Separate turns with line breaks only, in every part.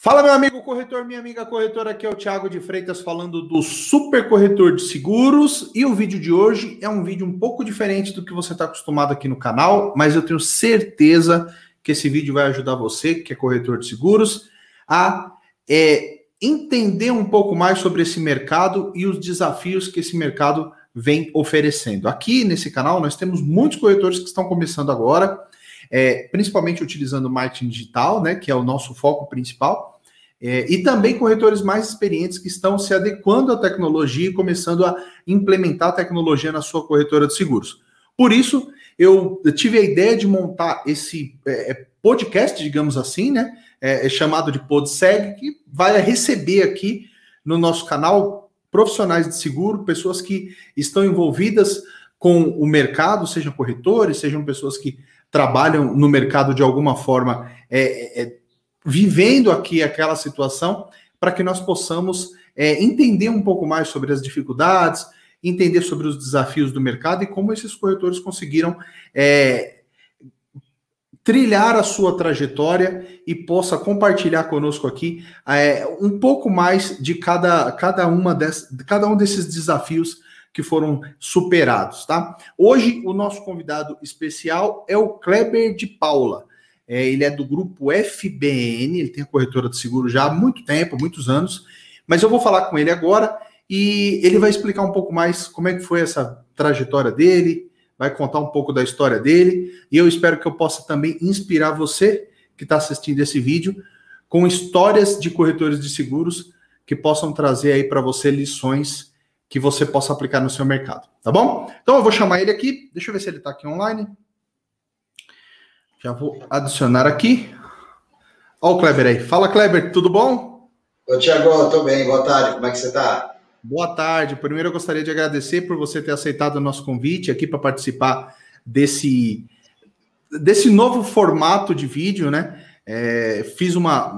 Fala, meu amigo corretor, minha amiga corretora, aqui é o Thiago de Freitas falando do Super Corretor de Seguros. E o vídeo de hoje é um vídeo um pouco diferente do que você está acostumado aqui no canal, mas eu tenho certeza que esse vídeo vai ajudar você, que é corretor de seguros, a é, entender um pouco mais sobre esse mercado e os desafios que esse mercado vem oferecendo. Aqui nesse canal nós temos muitos corretores que estão começando agora é, principalmente utilizando marketing digital, né, que é o nosso foco principal, é, e também corretores mais experientes que estão se adequando à tecnologia e começando a implementar a tecnologia na sua corretora de seguros. Por isso, eu tive a ideia de montar esse é, é podcast, digamos assim, né, é, é chamado de PodSeg, que vai receber aqui no nosso canal profissionais de seguro, pessoas que estão envolvidas com o mercado, sejam corretores, sejam pessoas que trabalham no mercado de alguma forma, é, é, vivendo aqui aquela situação, para que nós possamos é, entender um pouco mais sobre as dificuldades, entender sobre os desafios do mercado e como esses corretores conseguiram é, trilhar a sua trajetória e possa compartilhar conosco aqui é, um pouco mais de cada, cada, uma des, cada um desses desafios que foram superados, tá? Hoje, o nosso convidado especial é o Kleber de Paula. É, ele é do grupo FBN, ele tem a corretora de seguro já há muito tempo, muitos anos, mas eu vou falar com ele agora e ele vai explicar um pouco mais como é que foi essa trajetória dele, vai contar um pouco da história dele, e eu espero que eu possa também inspirar você que está assistindo esse vídeo com histórias de corretores de seguros que possam trazer aí para você lições que você possa aplicar no seu mercado, tá bom? Então eu vou chamar ele aqui, deixa eu ver se ele está aqui online. Já vou adicionar aqui. Olha o Kleber aí. Fala, Kleber, tudo bom?
Ô, Tiago, tô bem, boa tarde, como é que você está?
Boa tarde. Primeiro eu gostaria de agradecer por você ter aceitado o nosso convite aqui para participar desse, desse novo formato de vídeo, né? É, fiz uma,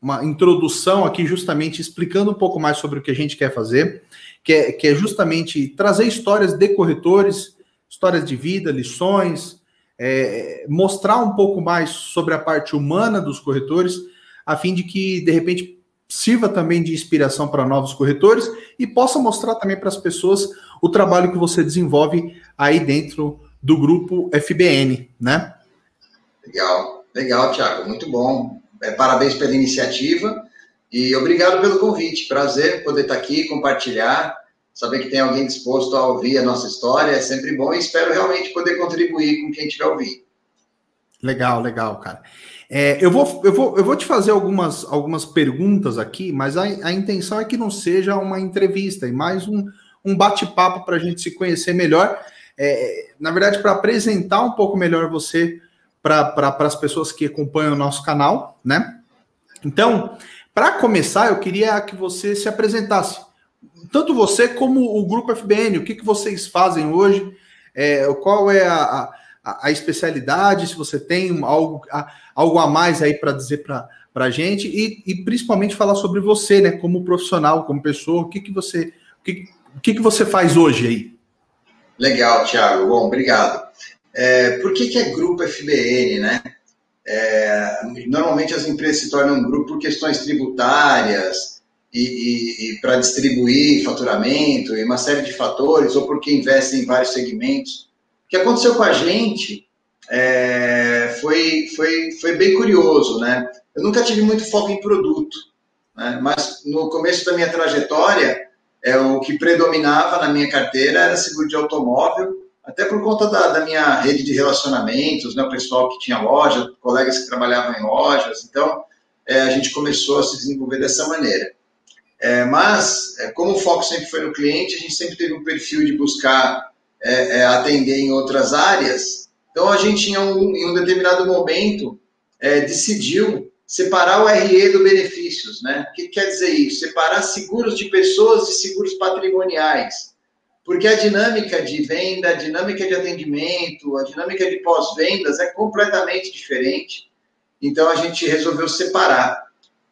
uma introdução aqui justamente explicando um pouco mais sobre o que a gente quer fazer que é, que é justamente trazer histórias de corretores, histórias de vida, lições, é, mostrar um pouco mais sobre a parte humana dos corretores, a fim de que, de repente, sirva também de inspiração para novos corretores e possa mostrar também para as pessoas o trabalho que você desenvolve aí dentro do grupo FBN, né?
Legal, legal, Thiago, muito bom. É, parabéns pela iniciativa. E obrigado pelo convite. Prazer poder estar aqui, compartilhar, saber que tem alguém disposto a ouvir a nossa história é sempre bom e espero realmente poder contribuir com quem estiver ouvindo.
Legal, legal, cara. É, eu, vou, eu, vou, eu vou te fazer algumas, algumas perguntas aqui, mas a, a intenção é que não seja uma entrevista, e mais um, um bate-papo para a gente se conhecer melhor. É, na verdade, para apresentar um pouco melhor você para pra, as pessoas que acompanham o nosso canal, né? Então, para começar, eu queria que você se apresentasse. Tanto você como o Grupo FBN, o que, que vocês fazem hoje? É, qual é a, a, a, especialidade? Se você tem algo a, algo a mais aí para dizer para a gente e, e, principalmente falar sobre você, né? Como profissional, como pessoa, o que, que você o que, o que, que você faz hoje aí?
Legal, Thiago. Bom, obrigado. É, por que, que é Grupo FBN, né? É, normalmente as empresas se tornam um grupo por questões tributárias e, e, e para distribuir faturamento e uma série de fatores, ou porque investem em vários segmentos. O que aconteceu com a gente é, foi, foi, foi bem curioso, né? Eu nunca tive muito foco em produto, né? mas no começo da minha trajetória, é, o que predominava na minha carteira era seguro de automóvel até por conta da, da, minha rede de relacionamentos, né, o pessoal que tinha loja, colegas que trabalhavam em lojas, então é, a gente começou a se desenvolver dessa maneira. É, mas, é, como o foco sempre foi no cliente, a gente sempre teve um perfil de buscar é, é, atender em outras áreas, então a gente, em um, em um determinado momento, é, decidiu separar o RE do benefícios. Né? O que quer dizer isso? Separar seguros de pessoas de seguros patrimoniais porque a dinâmica de venda, a dinâmica de atendimento, a dinâmica de pós-vendas é completamente diferente. Então a gente resolveu separar.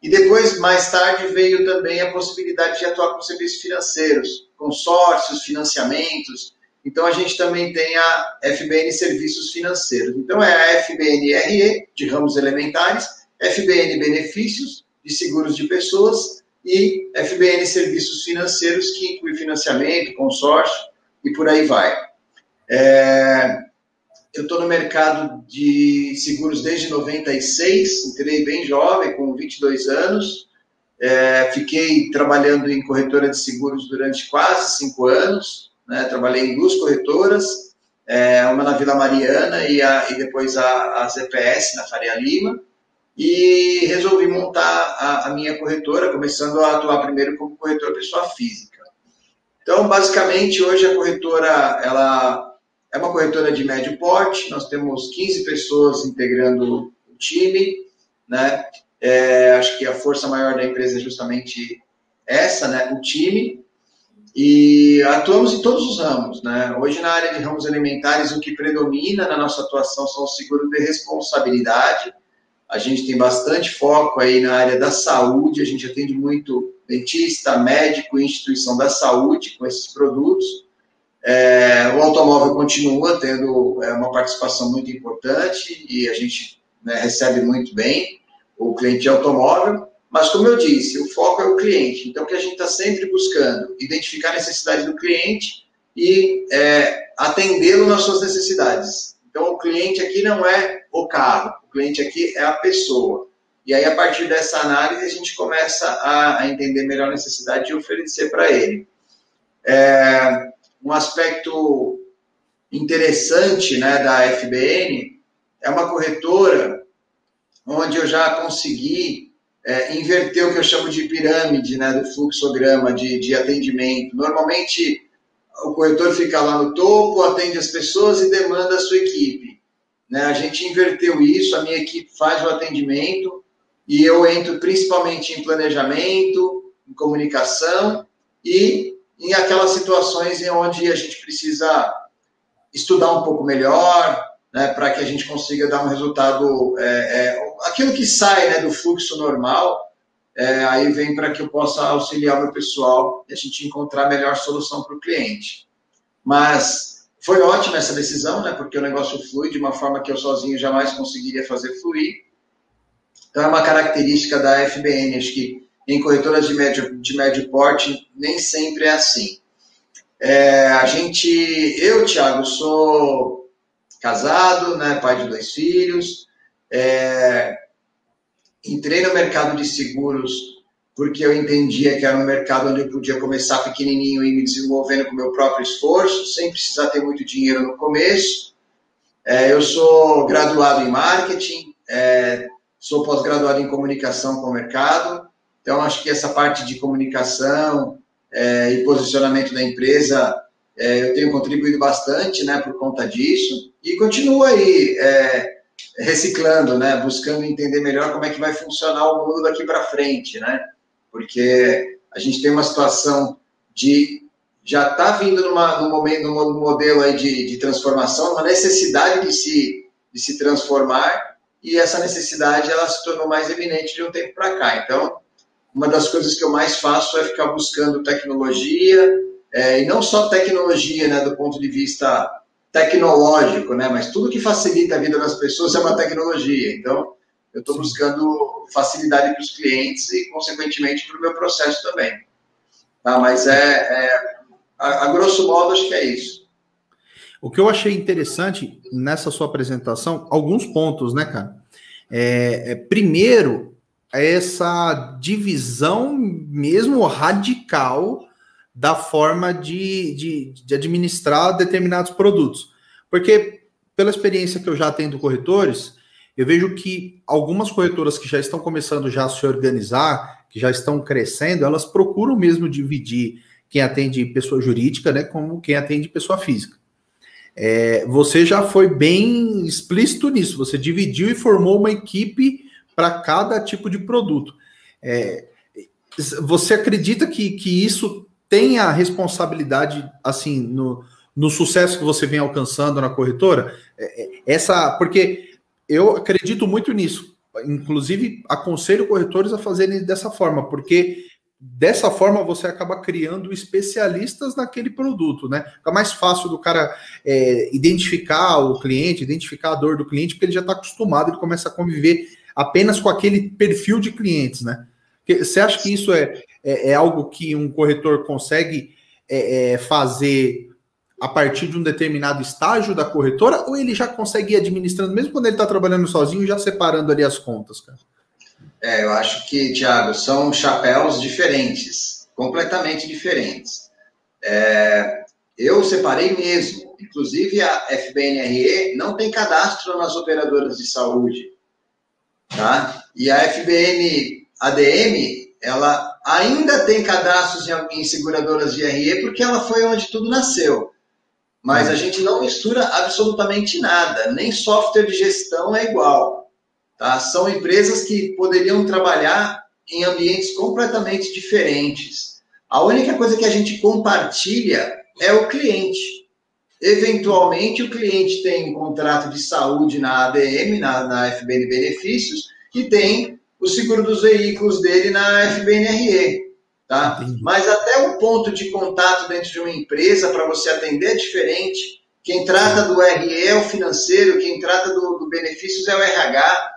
E depois, mais tarde, veio também a possibilidade de atuar com serviços financeiros, consórcios, financiamentos. Então a gente também tem a FBN Serviços Financeiros. Então é a FBN RE, de ramos elementares, FBN Benefícios, de seguros de pessoas e FBN Serviços Financeiros, que inclui financiamento, consórcio e por aí vai. É, eu estou no mercado de seguros desde 96, entrei bem jovem, com 22 anos. É, fiquei trabalhando em corretora de seguros durante quase cinco anos. Né? Trabalhei em duas corretoras, é, uma na Vila Mariana e, a, e depois a, a ZPS na Faria Lima. E resolvi montar a, a minha corretora, começando a atuar primeiro como corretora pessoa física. Então, basicamente, hoje a corretora ela é uma corretora de médio porte, nós temos 15 pessoas integrando o time, né? É, acho que a força maior da empresa é justamente essa, né? O time. E atuamos em todos os ramos, né? Hoje, na área de ramos alimentares, o que predomina na nossa atuação são os seguros de responsabilidade. A gente tem bastante foco aí na área da saúde, a gente atende muito dentista, médico, instituição da saúde com esses produtos. É, o automóvel continua tendo é, uma participação muito importante e a gente né, recebe muito bem o cliente automóvel, mas como eu disse, o foco é o cliente. Então, o que a gente está sempre buscando? Identificar a necessidade do cliente e é, atendê-lo nas suas necessidades. Então, o cliente aqui não é o carro, o cliente aqui é a pessoa. E aí, a partir dessa análise, a gente começa a, a entender melhor a necessidade de oferecer para ele. É, um aspecto interessante né, da FBN é uma corretora onde eu já consegui é, inverter o que eu chamo de pirâmide né, do fluxograma de, de atendimento. Normalmente, o corretor fica lá no topo, atende as pessoas e demanda a sua equipe. Né? A gente inverteu isso, a minha equipe faz o atendimento e eu entro principalmente em planejamento, em comunicação e em aquelas situações em onde a gente precisa estudar um pouco melhor, né, para que a gente consiga dar um resultado, é, é, aquilo que sai né, do fluxo normal, é, aí vem para que eu possa auxiliar o meu pessoal e a gente encontrar a melhor solução para o cliente. Mas foi ótima essa decisão, né, porque o negócio flui de uma forma que eu sozinho jamais conseguiria fazer fluir. Então é uma característica da FBN, acho que em corretoras de médio, de médio porte, nem sempre é assim. É, a gente, eu, Thiago, sou casado, né, pai de dois filhos, é, entrei no mercado de seguros porque eu entendia que era um mercado onde eu podia começar pequenininho e me desenvolvendo com meu próprio esforço, sem precisar ter muito dinheiro no começo. É, eu sou graduado em marketing, é, sou pós-graduado em comunicação com o mercado, então, acho que essa parte de comunicação é, e posicionamento da empresa, é, eu tenho contribuído bastante, né, por conta disso, e continuo aí é, reciclando, né, buscando entender melhor como é que vai funcionar o mundo daqui para frente, né, porque a gente tem uma situação de já está vindo numa, num, momento, num modelo aí de, de transformação, uma necessidade de se, de se transformar, e essa necessidade ela se tornou mais evidente de um tempo para cá. Então, uma das coisas que eu mais faço é ficar buscando tecnologia, é, e não só tecnologia, né, do ponto de vista tecnológico, né, mas tudo que facilita a vida das pessoas é uma tecnologia. Então, eu estou buscando facilidade para os clientes e, consequentemente, para o meu processo também. Tá, mas é, é a, a grosso modo, acho que é isso.
O que eu achei interessante nessa sua apresentação, alguns pontos, né, cara? É, é, primeiro, essa divisão mesmo radical da forma de, de, de, administrar determinados produtos. Porque, pela experiência que eu já tenho do corretores, eu vejo que algumas corretoras que já estão começando já a se organizar, que já estão crescendo, elas procuram mesmo dividir quem atende pessoa jurídica, né, como quem atende pessoa física. É, você já foi bem explícito nisso, você dividiu e formou uma equipe para cada tipo de produto. É, você acredita que, que isso tem a responsabilidade, assim, no, no sucesso que você vem alcançando na corretora? É, é, essa, porque eu acredito muito nisso. Inclusive, aconselho corretores a fazerem dessa forma, porque dessa forma você acaba criando especialistas naquele produto, né? Fica mais fácil do cara é, identificar o cliente, identificar a dor do cliente, porque ele já está acostumado, ele começa a conviver apenas com aquele perfil de clientes, né? Você acha que isso é, é, é algo que um corretor consegue é, é, fazer a partir de um determinado estágio da corretora, ou ele já consegue ir administrando, mesmo quando ele está trabalhando sozinho, já separando ali as contas, cara?
É, eu acho que, Tiago, são chapéus diferentes, completamente diferentes. É, eu separei mesmo. Inclusive, a FBNRE não tem cadastro nas operadoras de saúde. Tá? E a FBN ADM, ela ainda tem cadastros em, em seguradoras de RE, porque ela foi onde tudo nasceu. Mas a gente não mistura absolutamente nada, nem software de gestão é igual. Tá? São empresas que poderiam trabalhar em ambientes completamente diferentes. A única coisa que a gente compartilha é o cliente. Eventualmente, o cliente tem um contrato de saúde na ADM, na, na FBN Benefícios, que tem o seguro dos veículos dele na FBNRE. Tá? Mas até o ponto de contato dentro de uma empresa para você atender é diferente. Quem trata do RE é o financeiro, quem trata do, do benefícios é o RH.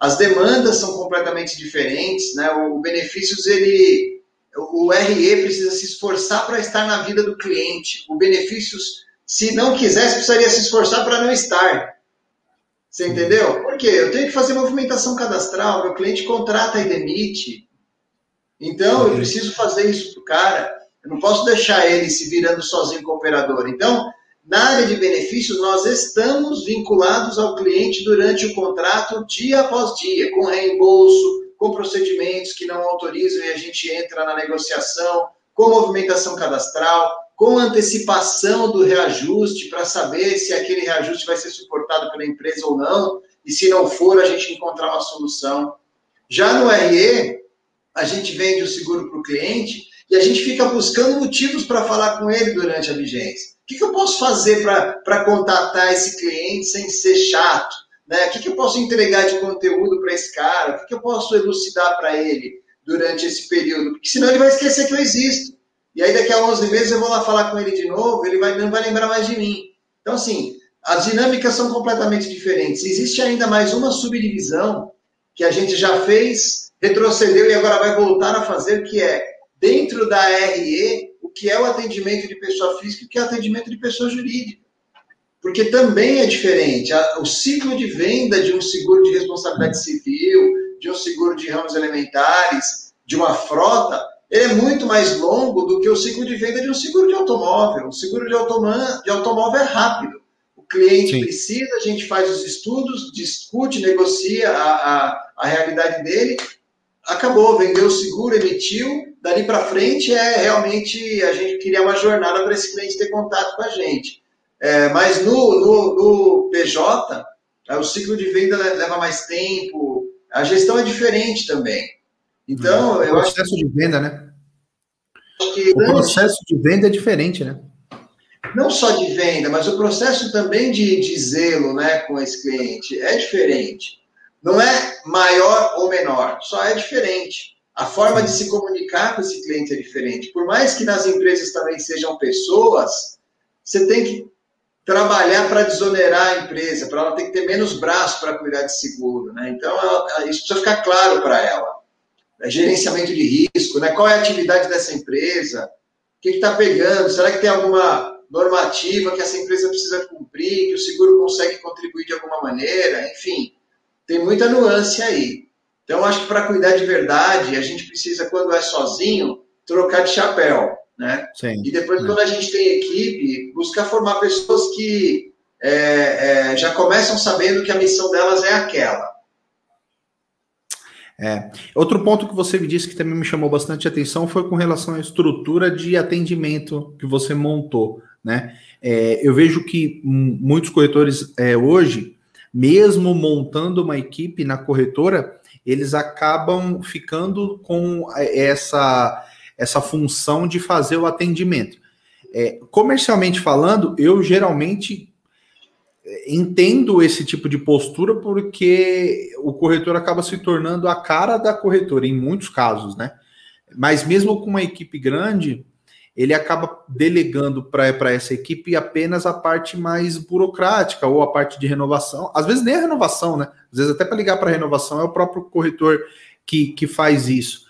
As demandas são completamente diferentes, né? O, o benefícios ele o RE precisa se esforçar para estar na vida do cliente. O benefícios, se não quisesse, precisaria se esforçar para não estar. Você entendeu? Por quê? Eu tenho que fazer movimentação cadastral, meu cliente contrata e demite. Então, eu preciso fazer isso para o cara. Eu não posso deixar ele se virando sozinho com o operador. Então, na área de benefícios, nós estamos vinculados ao cliente durante o contrato, dia após dia, com reembolso, com procedimentos que não autorizam e a gente entra na negociação, com movimentação cadastral, com antecipação do reajuste para saber se aquele reajuste vai ser suportado pela empresa ou não, e se não for, a gente encontrar uma solução. Já no RE, a gente vende o seguro para o cliente e a gente fica buscando motivos para falar com ele durante a vigência. O que, que eu posso fazer para contatar esse cliente sem ser chato? Né? O que, que eu posso entregar de conteúdo para esse cara? O que, que eu posso elucidar para ele durante esse período? Porque senão ele vai esquecer que eu existo. E aí daqui a 11 meses eu vou lá falar com ele de novo, ele vai, não vai lembrar mais de mim. Então, assim, as dinâmicas são completamente diferentes. Existe ainda mais uma subdivisão que a gente já fez retrocedeu e agora vai voltar a fazer, que é dentro da RE, o que é o atendimento de pessoa física e o que é o atendimento de pessoa jurídica. Porque também é diferente. O ciclo de venda de um seguro de responsabilidade civil, de um seguro de ramos elementares, de uma frota, ele é muito mais longo do que o ciclo de venda de um seguro de automóvel. O seguro de, de automóvel é rápido. O cliente Sim. precisa, a gente faz os estudos, discute, negocia a, a, a realidade dele acabou, vendeu o seguro, emitiu, dali para frente é realmente a gente queria uma jornada para esse cliente ter contato com a gente. É, mas no, no, no PJ, é, o ciclo de venda leva mais tempo, a gestão é diferente também. Então,
é, o processo de venda, né? o processo de venda é diferente, né?
Não só de venda, mas o processo também de, de zelo né, com esse cliente é diferente. Não é maior ou menor, só é diferente. A forma de se comunicar com esse cliente é diferente. Por mais que nas empresas também sejam pessoas, você tem que trabalhar para desonerar a empresa, para ela ter que ter menos braço para cuidar de seguro. Né? Então, ela, isso precisa ficar claro para ela. É gerenciamento de risco, né? qual é a atividade dessa empresa, o que está pegando, será que tem alguma normativa que essa empresa precisa cumprir, que o seguro consegue contribuir de alguma maneira, enfim tem muita nuance aí. Então, acho que para cuidar de verdade, a gente precisa, quando é sozinho, trocar de chapéu. Né? Sim, e depois, quando a gente tem equipe, buscar formar pessoas que é, é, já começam sabendo que a missão delas é aquela.
É. Outro ponto que você me disse que também me chamou bastante atenção foi com relação à estrutura de atendimento que você montou. Né? É, eu vejo que muitos corretores é, hoje mesmo montando uma equipe na corretora, eles acabam ficando com essa, essa função de fazer o atendimento. É, comercialmente falando, eu geralmente é, entendo esse tipo de postura porque o corretor acaba se tornando a cara da corretora, em muitos casos, né? Mas mesmo com uma equipe grande, ele acaba delegando para essa equipe apenas a parte mais burocrática ou a parte de renovação. Às vezes nem a renovação, né? Às vezes até para ligar para renovação é o próprio corretor que, que faz isso.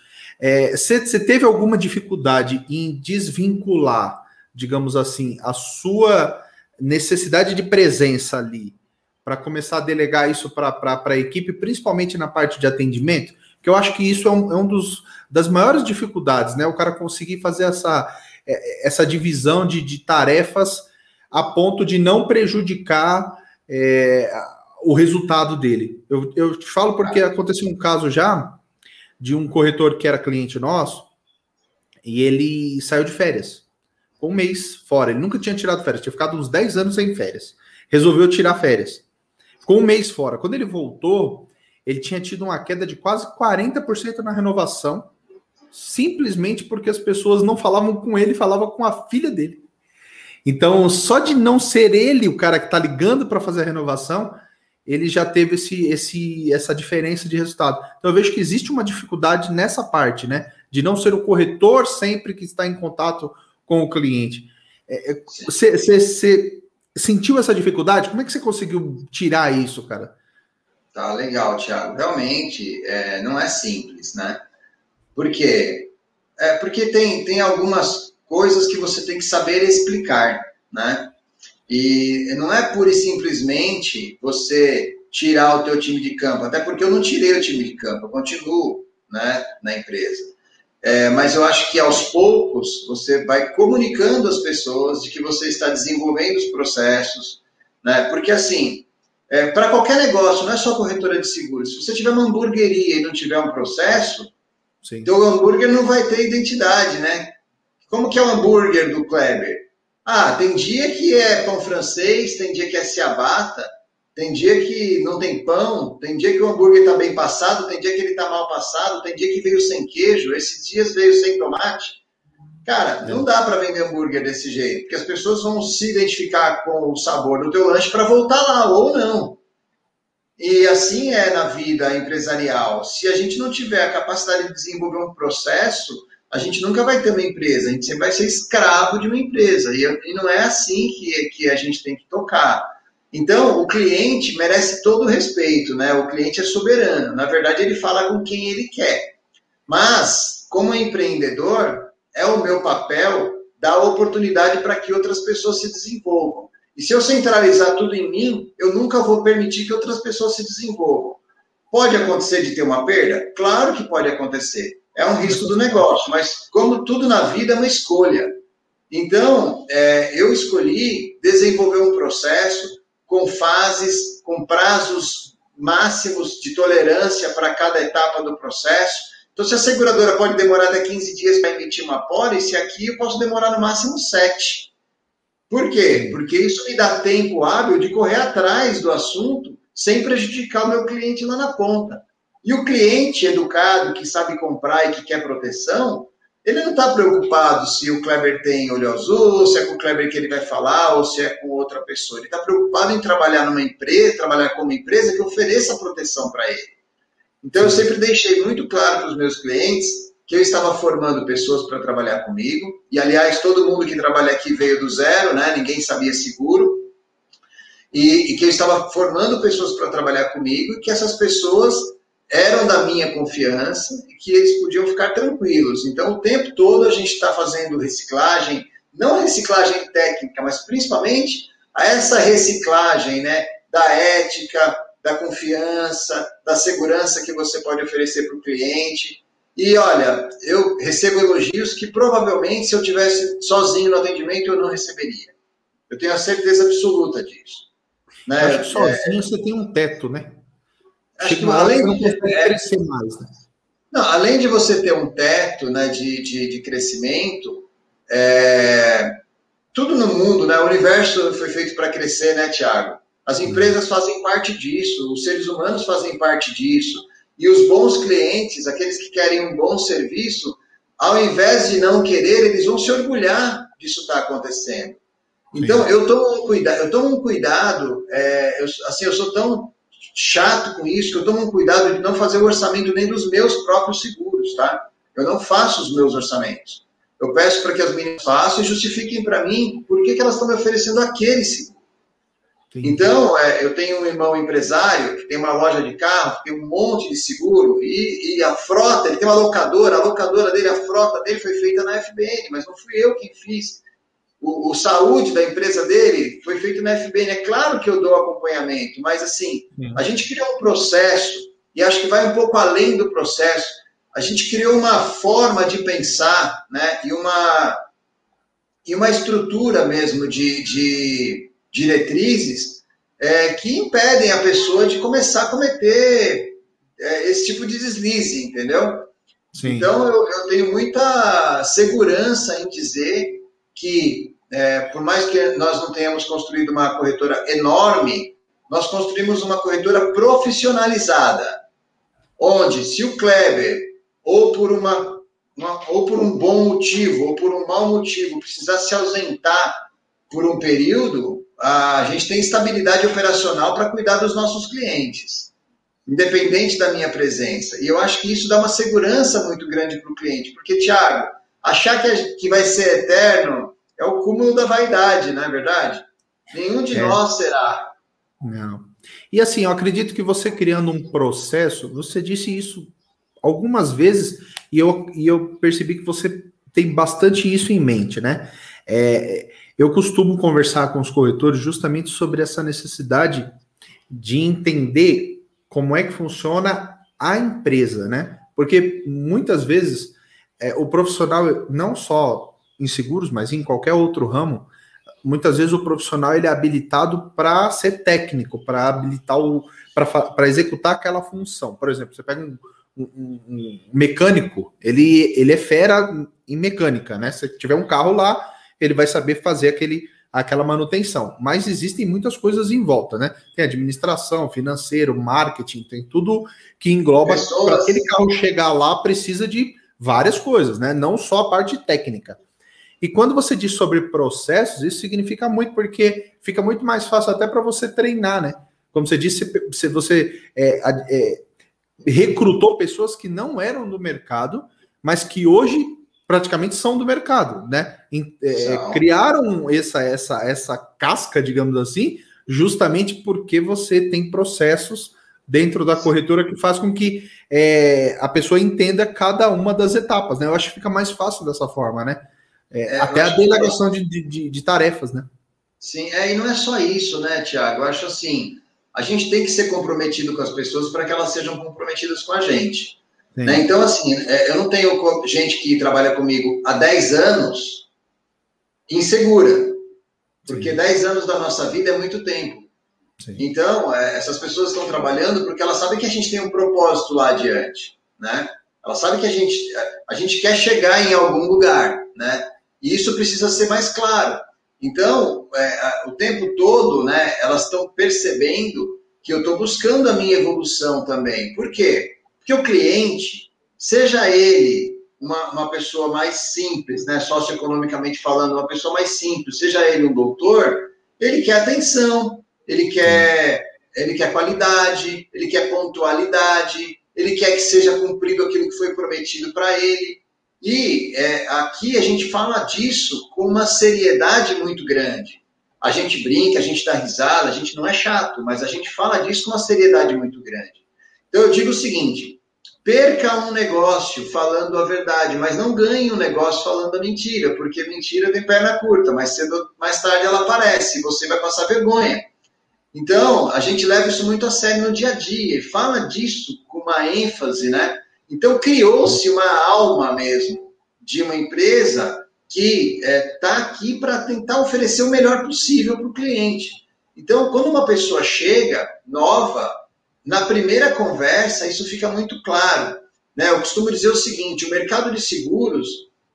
Você é, teve alguma dificuldade em desvincular, digamos assim, a sua necessidade de presença ali para começar a delegar isso para a equipe, principalmente na parte de atendimento? Que eu acho que isso é um, é um dos das maiores dificuldades, né? O cara conseguir fazer essa, é, essa divisão de, de tarefas a ponto de não prejudicar é, o resultado dele. Eu, eu te falo porque aconteceu um caso já de um corretor que era cliente nosso e ele saiu de férias. Um mês fora. Ele nunca tinha tirado férias, tinha ficado uns 10 anos sem férias. Resolveu tirar férias. Ficou um mês fora. Quando ele voltou, ele tinha tido uma queda de quase 40% na renovação, simplesmente porque as pessoas não falavam com ele, falavam com a filha dele. Então, só de não ser ele o cara que está ligando para fazer a renovação, ele já teve esse, esse, essa diferença de resultado. Então, eu vejo que existe uma dificuldade nessa parte, né? De não ser o corretor sempre que está em contato com o cliente. Você é, sentiu essa dificuldade? Como é que você conseguiu tirar isso, cara?
Tá legal, Thiago. Realmente é, não é simples, né? Por quê? É porque tem, tem algumas coisas que você tem que saber explicar, né? E não é pura e simplesmente você tirar o teu time de campo, até porque eu não tirei o time de campo, eu continuo né, na empresa. É, mas eu acho que aos poucos você vai comunicando às pessoas de que você está desenvolvendo os processos, né? Porque assim, é, para qualquer negócio, não é só corretora de seguros. Se você tiver uma hamburgueria e não tiver um processo, Sim. teu hambúrguer não vai ter identidade, né? Como que é o hambúrguer do Kleber? Ah, tem dia que é pão francês, tem dia que é ciabatta, tem dia que não tem pão, tem dia que o hambúrguer está bem passado, tem dia que ele está mal passado, tem dia que veio sem queijo, esses dias veio sem tomate. Cara, não dá para vender hambúrguer desse jeito, porque as pessoas vão se identificar com o sabor do teu lanche para voltar lá, ou não. E assim é na vida empresarial. Se a gente não tiver a capacidade de desenvolver um processo, a gente nunca vai ter uma empresa, a gente sempre vai ser escravo de uma empresa. E, não é assim que, que a gente tem que tocar. Então, o cliente merece todo o respeito, né? O cliente é soberano. Na verdade, ele fala com quem ele quer. Mas, como empreendedor, é o meu papel dar oportunidade para que outras pessoas se desenvolvam. E se eu centralizar tudo em mim, eu nunca vou permitir que outras pessoas se desenvolvam. Pode acontecer de ter uma perda? Claro que pode acontecer é um risco do negócio, mas como tudo na vida é uma escolha. Então, é, eu escolhi desenvolver um processo com fases, com prazos máximos de tolerância para cada etapa do processo. Então, se a seguradora pode demorar até 15 dias para emitir uma pólice, aqui eu posso demorar no máximo 7. Por quê? Porque isso me dá tempo hábil de correr atrás do assunto sem prejudicar o meu cliente lá na ponta. E o cliente educado, que sabe comprar e que quer proteção, ele não está preocupado se o Kleber tem olho azul, se é com o Kleber que ele vai falar ou se é com outra pessoa. Ele está preocupado em trabalhar numa empresa, trabalhar como empresa que ofereça proteção para ele. Então, eu sempre deixei muito claro para os meus clientes que eu estava formando pessoas para trabalhar comigo. E, aliás, todo mundo que trabalha aqui veio do zero, né? ninguém sabia seguro. E, e que eu estava formando pessoas para trabalhar comigo e que essas pessoas eram da minha confiança e que eles podiam ficar tranquilos. Então, o tempo todo a gente está fazendo reciclagem, não reciclagem técnica, mas principalmente a essa reciclagem né, da ética, da confiança, da segurança que você pode oferecer para o cliente. E olha, eu recebo elogios que provavelmente se eu tivesse sozinho no atendimento eu não receberia. Eu tenho a certeza absoluta disso.
Né? Acho que sozinho é... você tem um teto, né?
Acho que além de é, crescer mais, né? Não, além de você ter um teto né, de, de, de crescimento, é, tudo no mundo, né, o universo foi feito para crescer, né, Tiago? As uhum. empresas fazem parte disso, os seres humanos fazem parte disso, e os bons clientes, aqueles que querem um bom serviço, ao invés de não querer, eles vão se orgulhar disso estar tá acontecendo. Então, Sim. eu tomo um cuidado, eu tomo um cuidado, é, eu, assim, eu sou tão chato com isso, que eu tomo um cuidado de não fazer o orçamento nem dos meus próprios seguros, tá? Eu não faço os meus orçamentos. Eu peço para que as meninas façam e justifiquem para mim por que, que elas estão me oferecendo aquele seguro. Então, é, eu tenho um irmão empresário que tem uma loja de carro, tem um monte de seguro, e, e, a frota, ele tem uma locadora, a locadora dele, a frota dele foi feita na FBN, mas não fui eu quem fiz. O, o saúde da empresa dele foi feito na FBN. É claro que eu dou acompanhamento, mas assim, a gente criou um processo, e acho que vai um pouco além do processo, a gente criou uma forma de pensar, né, e uma, e uma estrutura mesmo de, de diretrizes é, que impedem a pessoa de começar a cometer é, esse tipo de deslize, entendeu? Sim. Então, eu, eu, tenho muita segurança em dizer que, é, por mais que nós não tenhamos construído uma corretora enorme, nós construímos uma corretora profissionalizada, onde, se o Kleber, ou por, uma, uma, ou por um bom motivo, ou por um mau motivo, precisar se ausentar por um período, a gente tem estabilidade operacional para cuidar dos nossos clientes, independente da minha presença. E eu acho que isso dá uma segurança muito grande para o cliente, porque, Tiago, achar que, que vai ser eterno é o cúmulo da vaidade, não é verdade? Nenhum de é. nós será.
Não. E assim, eu acredito que você criando um processo, você disse isso algumas vezes, e eu, e eu percebi que você tem bastante isso em mente, né? É, eu costumo conversar com os corretores justamente sobre essa necessidade de entender como é que funciona a empresa, né? Porque muitas vezes é, o profissional, não só em seguros, mas em qualquer outro ramo, muitas vezes o profissional ele é habilitado para ser técnico, para habilitar o para executar aquela função. Por exemplo, você pega um, um, um, mecânico, ele, ele é fera em mecânica, né? Se tiver um carro lá, ele vai saber fazer aquele, aquela manutenção. Mas existem muitas coisas em volta, né? Tem administração, financeiro, marketing, tem tudo que engloba. Para aquele carro chegar lá, precisa de várias coisas, né? Não só a parte técnica. E quando você diz sobre processos, isso significa muito, porque fica muito mais fácil até para você treinar, né? Como você disse, se você é, é, recrutou pessoas que não eram do mercado, mas que hoje praticamente são do mercado, né? É, criaram essa, essa, essa casca, digamos assim, justamente porque você tem processos dentro da corretora que faz com que é, a pessoa entenda cada uma das etapas, né? Eu acho que fica mais fácil dessa forma, né? É, é até a delegação de, de, de, tarefas, né?
Sim, é, e não é só isso, né, Tiago? Eu acho assim, a gente tem que ser comprometido com as pessoas para que elas sejam comprometidas com a gente. Né? Então, assim, é, eu não tenho gente que trabalha comigo há 10 anos insegura, porque Sim. 10 anos da nossa vida é muito tempo. Sim. Então, é, essas pessoas estão trabalhando porque elas sabem que a gente tem um propósito lá adiante, né? Elas sabem que a gente, a gente quer chegar em algum lugar, né? E isso precisa ser mais claro. Então, é, o tempo todo, né, elas estão percebendo que eu estou buscando a minha evolução também. Por quê? Porque o cliente, seja ele uma, uma pessoa mais simples, né, socioeconomicamente falando, uma pessoa mais simples, seja ele um doutor, ele quer atenção, ele quer, ele quer qualidade, ele quer pontualidade, ele quer que seja cumprido aquilo que foi prometido para ele. E é, aqui a gente fala disso com uma seriedade muito grande. A gente brinca, a gente dá risada, a gente não é chato, mas a gente fala disso com uma seriedade muito grande. Então eu digo o seguinte: perca um negócio falando a verdade, mas não ganhe um negócio falando a mentira, porque mentira tem perna curta, mais cedo, mais tarde ela aparece e você vai passar vergonha. Então, a gente leva isso muito a sério no dia a dia e fala disso com uma ênfase, né? Então, criou-se uma alma mesmo de uma empresa que está é, tá aqui para tentar oferecer o melhor possível para o cliente. Então, quando uma pessoa chega nova, na primeira conversa, isso fica muito claro. Né? Eu costumo dizer o seguinte: o mercado de seguros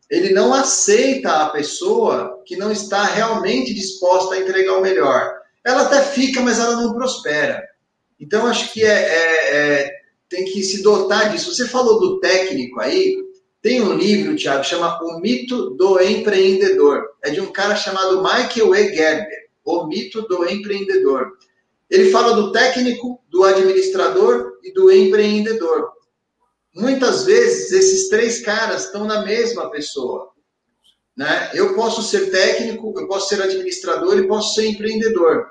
ele não aceita a pessoa que não está realmente disposta a entregar o melhor. Ela até fica, mas ela não prospera. Então, acho que é, é, é tem que se dotar disso. Você falou do técnico aí, tem um livro, Tiago, chama O Mito do Empreendedor. É de um cara chamado Michael E. Gerber, O Mito do Empreendedor. Ele fala do técnico, do administrador e do empreendedor. Muitas vezes esses três caras estão na mesma pessoa. Né? Eu posso ser técnico, eu posso ser administrador e posso ser empreendedor.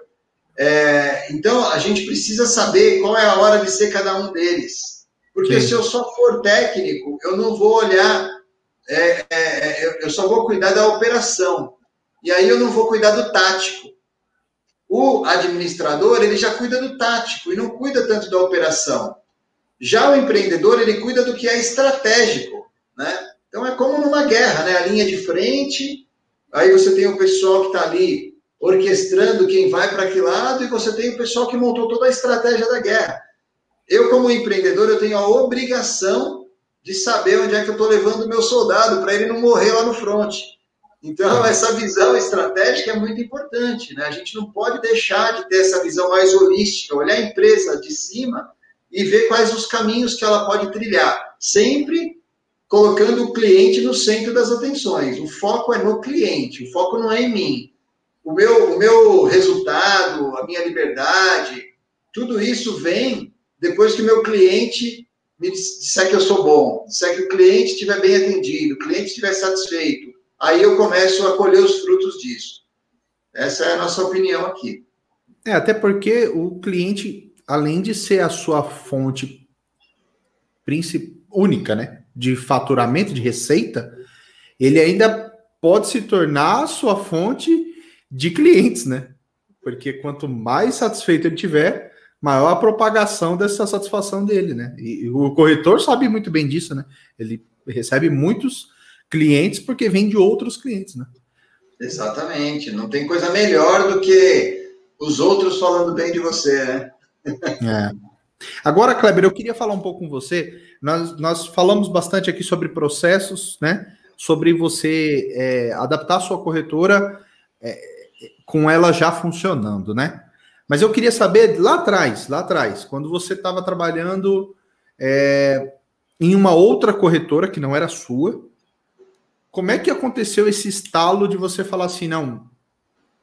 É, então, a gente precisa saber qual é a hora de ser cada um deles. Porque Sim. se eu só for técnico, eu não vou olhar, é, é, é eu só vou cuidar da operação. E aí eu não vou cuidar do tático. O administrador, ele já cuida do tático e não cuida tanto da operação. Já o empreendedor, ele cuida do que é estratégico, né? Então é como numa guerra, né? A linha de frente, aí você tem o pessoal que está ali orquestrando quem vai para que lado e você tem o pessoal que montou toda a estratégia da guerra. Eu, como empreendedor, eu tenho a obrigação de saber onde é que eu estou levando o meu soldado para ele não morrer lá no fronte. Então, essa visão estratégica é muito importante. Né? A gente não pode deixar de ter essa visão mais holística, olhar a empresa de cima e ver quais os caminhos que ela pode trilhar. Sempre colocando o cliente no centro das atenções. O foco é no cliente, o foco não é em mim. O meu, o meu resultado, a minha liberdade, tudo isso vem depois que o meu cliente me disser que eu sou bom, disser que o cliente estiver bem atendido, o cliente estiver satisfeito, aí eu começo a colher os frutos disso. Essa é a nossa opinião aqui.
É, até porque o cliente, além de ser a sua fonte única, né, de faturamento, de receita, ele ainda pode se tornar a sua fonte de clientes, né? Porque quanto mais satisfeito ele tiver, maior a propagação dessa satisfação dele, né? E o corretor sabe muito bem disso, né? Ele recebe muitos clientes porque vem de outros clientes, né?
Exatamente. Não tem coisa melhor do que os outros falando bem de você, né?
é. Agora, Kleber, eu queria falar um pouco com você. Nós, nós falamos bastante aqui sobre processos, né? Sobre você é, adaptar a sua corretora é, com ela já funcionando, né? Mas eu queria saber lá atrás, lá atrás, quando você estava trabalhando é, em uma outra corretora que não era sua, como é que aconteceu esse estalo de você falar assim, não,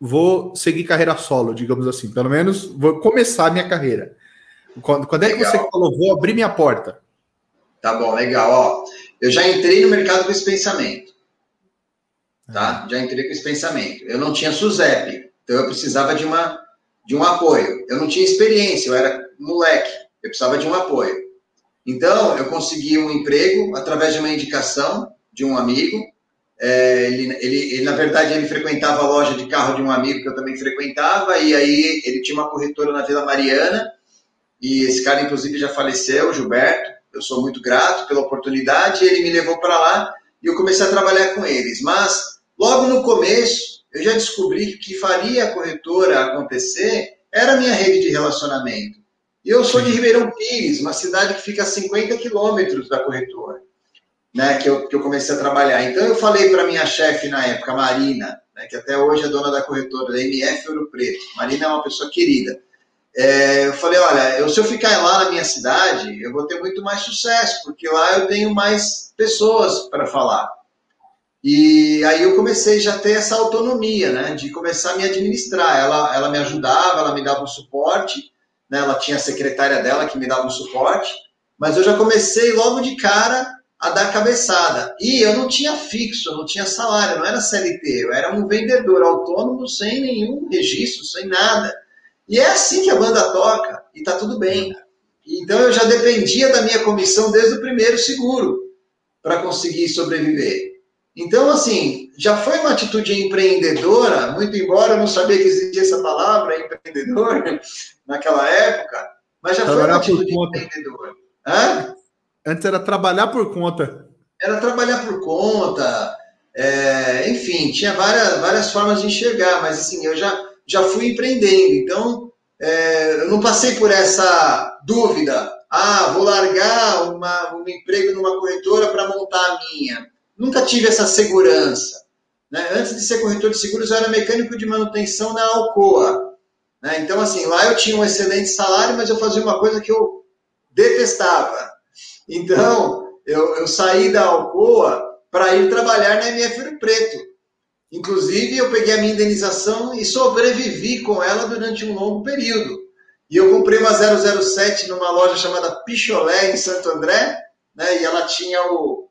vou seguir carreira solo, digamos assim, pelo menos vou começar a minha carreira. Quando, quando é que você falou, vou abrir minha porta?
Tá bom, legal. Ó, eu já entrei no mercado com esse pensamento. Tá? Ah. Já entrei com esse pensamento. Eu não tinha SUSEP, então eu precisava de, uma, de um apoio. Eu não tinha experiência, eu era moleque, eu precisava de um apoio. Então, eu consegui um emprego através de uma indicação de um amigo, é, ele, ele, ele, na verdade, ele frequentava a loja de carro de um amigo que eu também frequentava, e aí ele tinha uma corretora na Vila Mariana, e esse cara, inclusive, já faleceu, Gilberto. Eu sou muito grato pela oportunidade, ele me levou para lá e eu comecei a trabalhar com eles. Mas, logo no começo, eu já descobri que o que faria a corretora acontecer era a minha rede de relacionamento. E eu sou de Ribeirão Pires, uma cidade que fica a 50 quilômetros da corretora né, que, eu, que eu comecei a trabalhar. Então, eu falei para minha chefe na época, Marina, né, que até hoje é dona da corretora da MF Ouro Preto. Marina é uma pessoa querida. É, eu falei, olha, eu, se eu ficar lá na minha cidade, eu vou ter muito mais sucesso, porque lá eu tenho mais pessoas para falar. E aí eu comecei já a ter essa autonomia, né, de começar a me administrar. Ela, ela me ajudava, ela me dava um suporte, né, ela tinha a secretária dela que me dava um suporte, mas eu já comecei logo de cara a dar cabeçada. E eu não tinha fixo, eu não tinha salário, não era CLT, eu era um vendedor autônomo sem nenhum registro, sem nada. E é assim que a banda toca, e tá tudo bem. Então eu já dependia da minha comissão desde o primeiro seguro para conseguir sobreviver. Então, assim, já foi uma atitude empreendedora, muito embora eu não sabia que existia essa palavra, empreendedor, naquela época, mas já foi uma atitude empreendedora. Hã?
Antes era trabalhar por conta.
Era trabalhar por conta. É, enfim, tinha várias, várias formas de enxergar, mas assim, eu já, já fui empreendendo. Então, é, eu não passei por essa dúvida. Ah, vou largar uma, um emprego numa corretora para montar a minha. Nunca tive essa segurança. Né? Antes de ser corretor de seguros, eu era mecânico de manutenção na Alcoa. Né? Então, assim, lá eu tinha um excelente salário, mas eu fazia uma coisa que eu detestava então, eu, eu saí da Alcoa para ir trabalhar na MF Preto. Inclusive, eu peguei a minha indenização e sobrevivi com ela durante um longo período. E eu comprei uma 007 numa loja chamada Picholé, em Santo André, né? e ela tinha o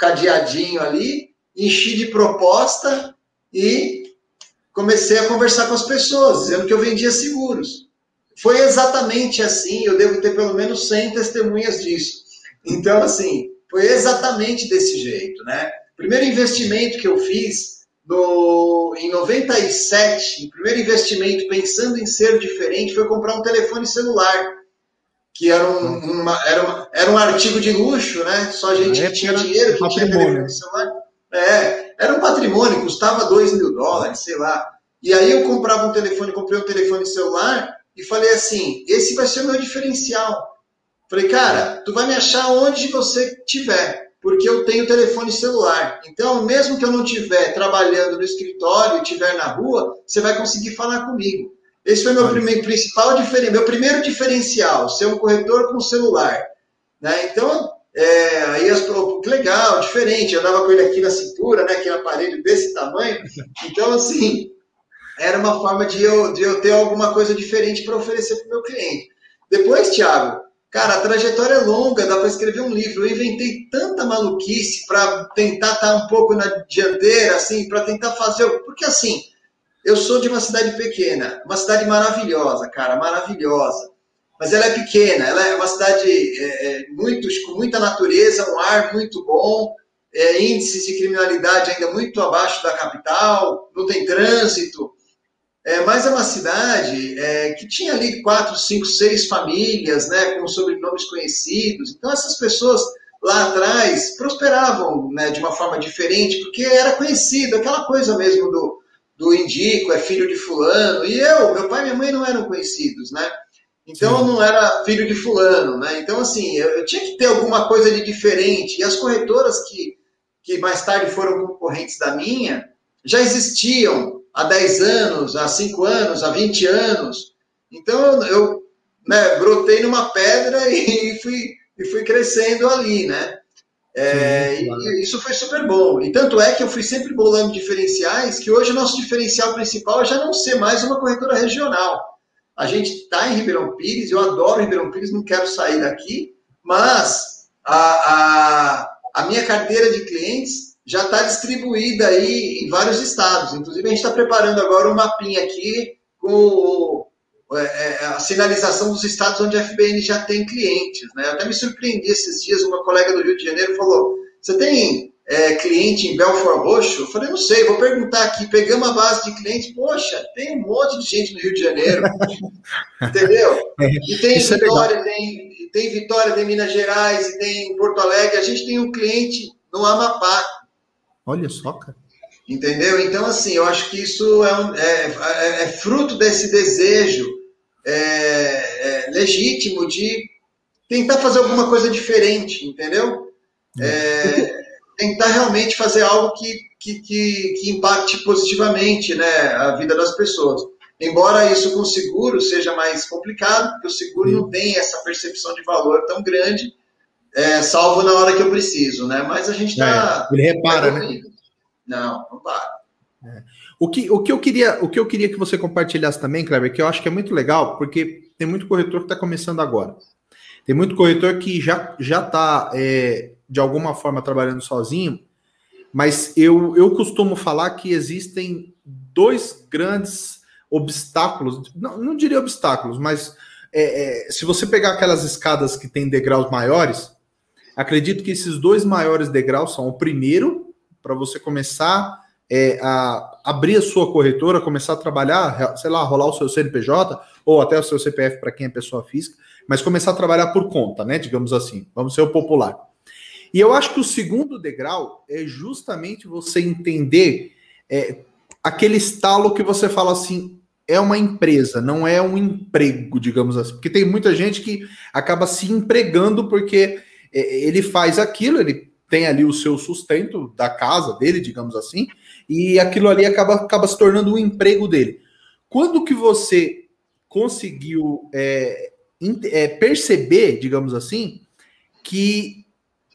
cadeadinho ali, enchi de proposta e comecei a conversar com as pessoas, dizendo que eu vendia seguros. Foi exatamente assim, eu devo ter pelo menos 100 testemunhas disso. Então, assim, foi exatamente desse jeito, né? Primeiro investimento que eu fiz no, em 97, o primeiro investimento pensando em ser diferente foi comprar um telefone celular, que era um, uma, era, uma, era um artigo de luxo, né? Só a gente que tinha dinheiro, que tinha telefone celular. É, era um patrimônio, custava 2 mil dólares, sei lá. E aí eu comprava um telefone, comprei um telefone celular e falei assim: esse vai ser o meu diferencial. Falei, cara, tu vai me achar onde você tiver, porque eu tenho telefone celular. Então, mesmo que eu não estiver trabalhando no escritório estiver na rua, você vai conseguir falar comigo. Esse foi meu primeiro principal diferencial, meu primeiro diferencial, ser um corretor com celular. Né? Então, é, aí as que legal, diferente, eu andava com ele aqui na cintura, né? Aquele aparelho desse tamanho. Então, assim, era uma forma de eu, de eu ter alguma coisa diferente para oferecer para o meu cliente. Depois, Thiago, Cara, a trajetória é longa, dá para escrever um livro. Eu inventei tanta maluquice para tentar estar tá um pouco na dianteira, assim, para tentar fazer. Porque assim, eu sou de uma cidade pequena, uma cidade maravilhosa, cara, maravilhosa. Mas ela é pequena, ela é uma cidade é, é, muito, com muita natureza, um ar muito bom, é, índices de criminalidade ainda muito abaixo da capital, não tem trânsito. É, mas é uma cidade é, que tinha ali quatro, cinco, seis famílias, né, com sobrenomes conhecidos. Então, essas pessoas lá atrás prosperavam né, de uma forma diferente, porque era conhecido, aquela coisa mesmo do, do indico, é filho de fulano. E eu, meu pai e minha mãe não eram conhecidos, né? Então, Sim. eu não era filho de fulano, né? Então, assim, eu, eu, tinha que ter alguma coisa de diferente. E as corretoras que, que mais tarde foram concorrentes da minha já existiam há 10 anos, há 5 anos, há 20 anos. Então eu né, brotei numa pedra e fui, e fui crescendo ali, né? É, Sim, claro. e isso foi super bom. E tanto é que eu fui sempre bolando diferenciais, que hoje o nosso diferencial principal é já não ser mais uma corretora regional. A gente está em Ribeirão Pires, eu adoro Ribeirão Pires, não quero sair daqui, mas a, a, a minha carteira de clientes já está distribuída aí em vários estados. Inclusive, a gente está preparando agora um mapinha aqui com a sinalização dos estados onde a FBN já tem clientes. Né? Eu até me surpreendi esses dias, uma colega do Rio de Janeiro falou, você tem é, cliente em Belfort Roxo? Eu falei, não sei, vou perguntar aqui. Pegamos a base de clientes, poxa, tem um monte de gente no Rio de Janeiro. Entendeu? É, e tem Isso Vitória, é tem, tem Vitória, tem Minas Gerais, e tem Porto Alegre. A gente tem um cliente no Amapá.
Olha só, cara.
Entendeu? Então, assim, eu acho que isso é, um, é, é, é fruto desse desejo é, é, legítimo de tentar fazer alguma coisa diferente, entendeu? É, tentar realmente fazer algo que, que, que, que, impacte positivamente né, a vida das pessoas. Embora isso com o seguro seja mais complicado, porque o seguro Sim. não tem essa percepção de valor tão grande, é, salvo na hora que eu preciso, né? Mas a gente está.
É, ele repara, né?
Não, não para.
É. O, que, o, que eu queria, o que eu queria que você compartilhasse também, Kleber, que eu acho que é muito legal, porque tem muito corretor que está começando agora. Tem muito corretor que já já está é, de alguma forma trabalhando sozinho, mas eu, eu costumo falar que existem dois grandes obstáculos, não, não diria obstáculos, mas é, é, se você pegar aquelas escadas que tem degraus maiores, Acredito que esses dois maiores degraus são o primeiro, para você começar é, a abrir a sua corretora, começar a trabalhar, sei lá, rolar o seu CNPJ ou até o seu CPF para quem é pessoa física, mas começar a trabalhar por conta, né? Digamos assim, vamos ser o popular. E eu acho que o segundo degrau é justamente você entender é, aquele estalo que você fala assim, é uma empresa, não é um emprego, digamos assim. Porque tem muita gente que acaba se empregando porque é, ele faz aquilo, ele tem ali o seu sustento da casa dele, digamos assim, e aquilo ali acaba, acaba se tornando um emprego dele. Quando que você conseguiu é, é, perceber, digamos assim, que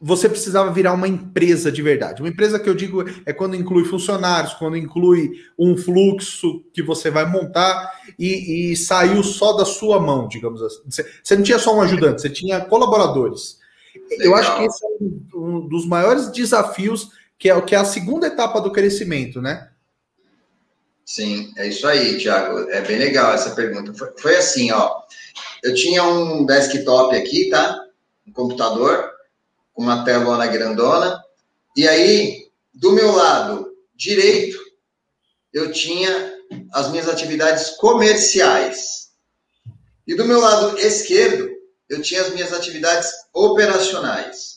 você precisava virar uma empresa de verdade. Uma empresa que eu digo é quando inclui funcionários, quando inclui um fluxo que você vai montar e, e saiu só da sua mão, digamos assim. Você, não tinha só um ajudante, você tinha colaboradores. Legal. Eu acho que esse é um, um, dos maiores desafios, que é, que é a segunda etapa do crescimento, né?
Sim, é isso aí, Thiago. É bem legal essa pergunta. Foi, foi assim, ó. Eu tinha um desktop aqui, tá? Um computador com uma telona grandona. E aí, do meu lado direito, eu tinha as minhas atividades comerciais. E do meu lado esquerdo, eu tinha as minhas atividades operacionais.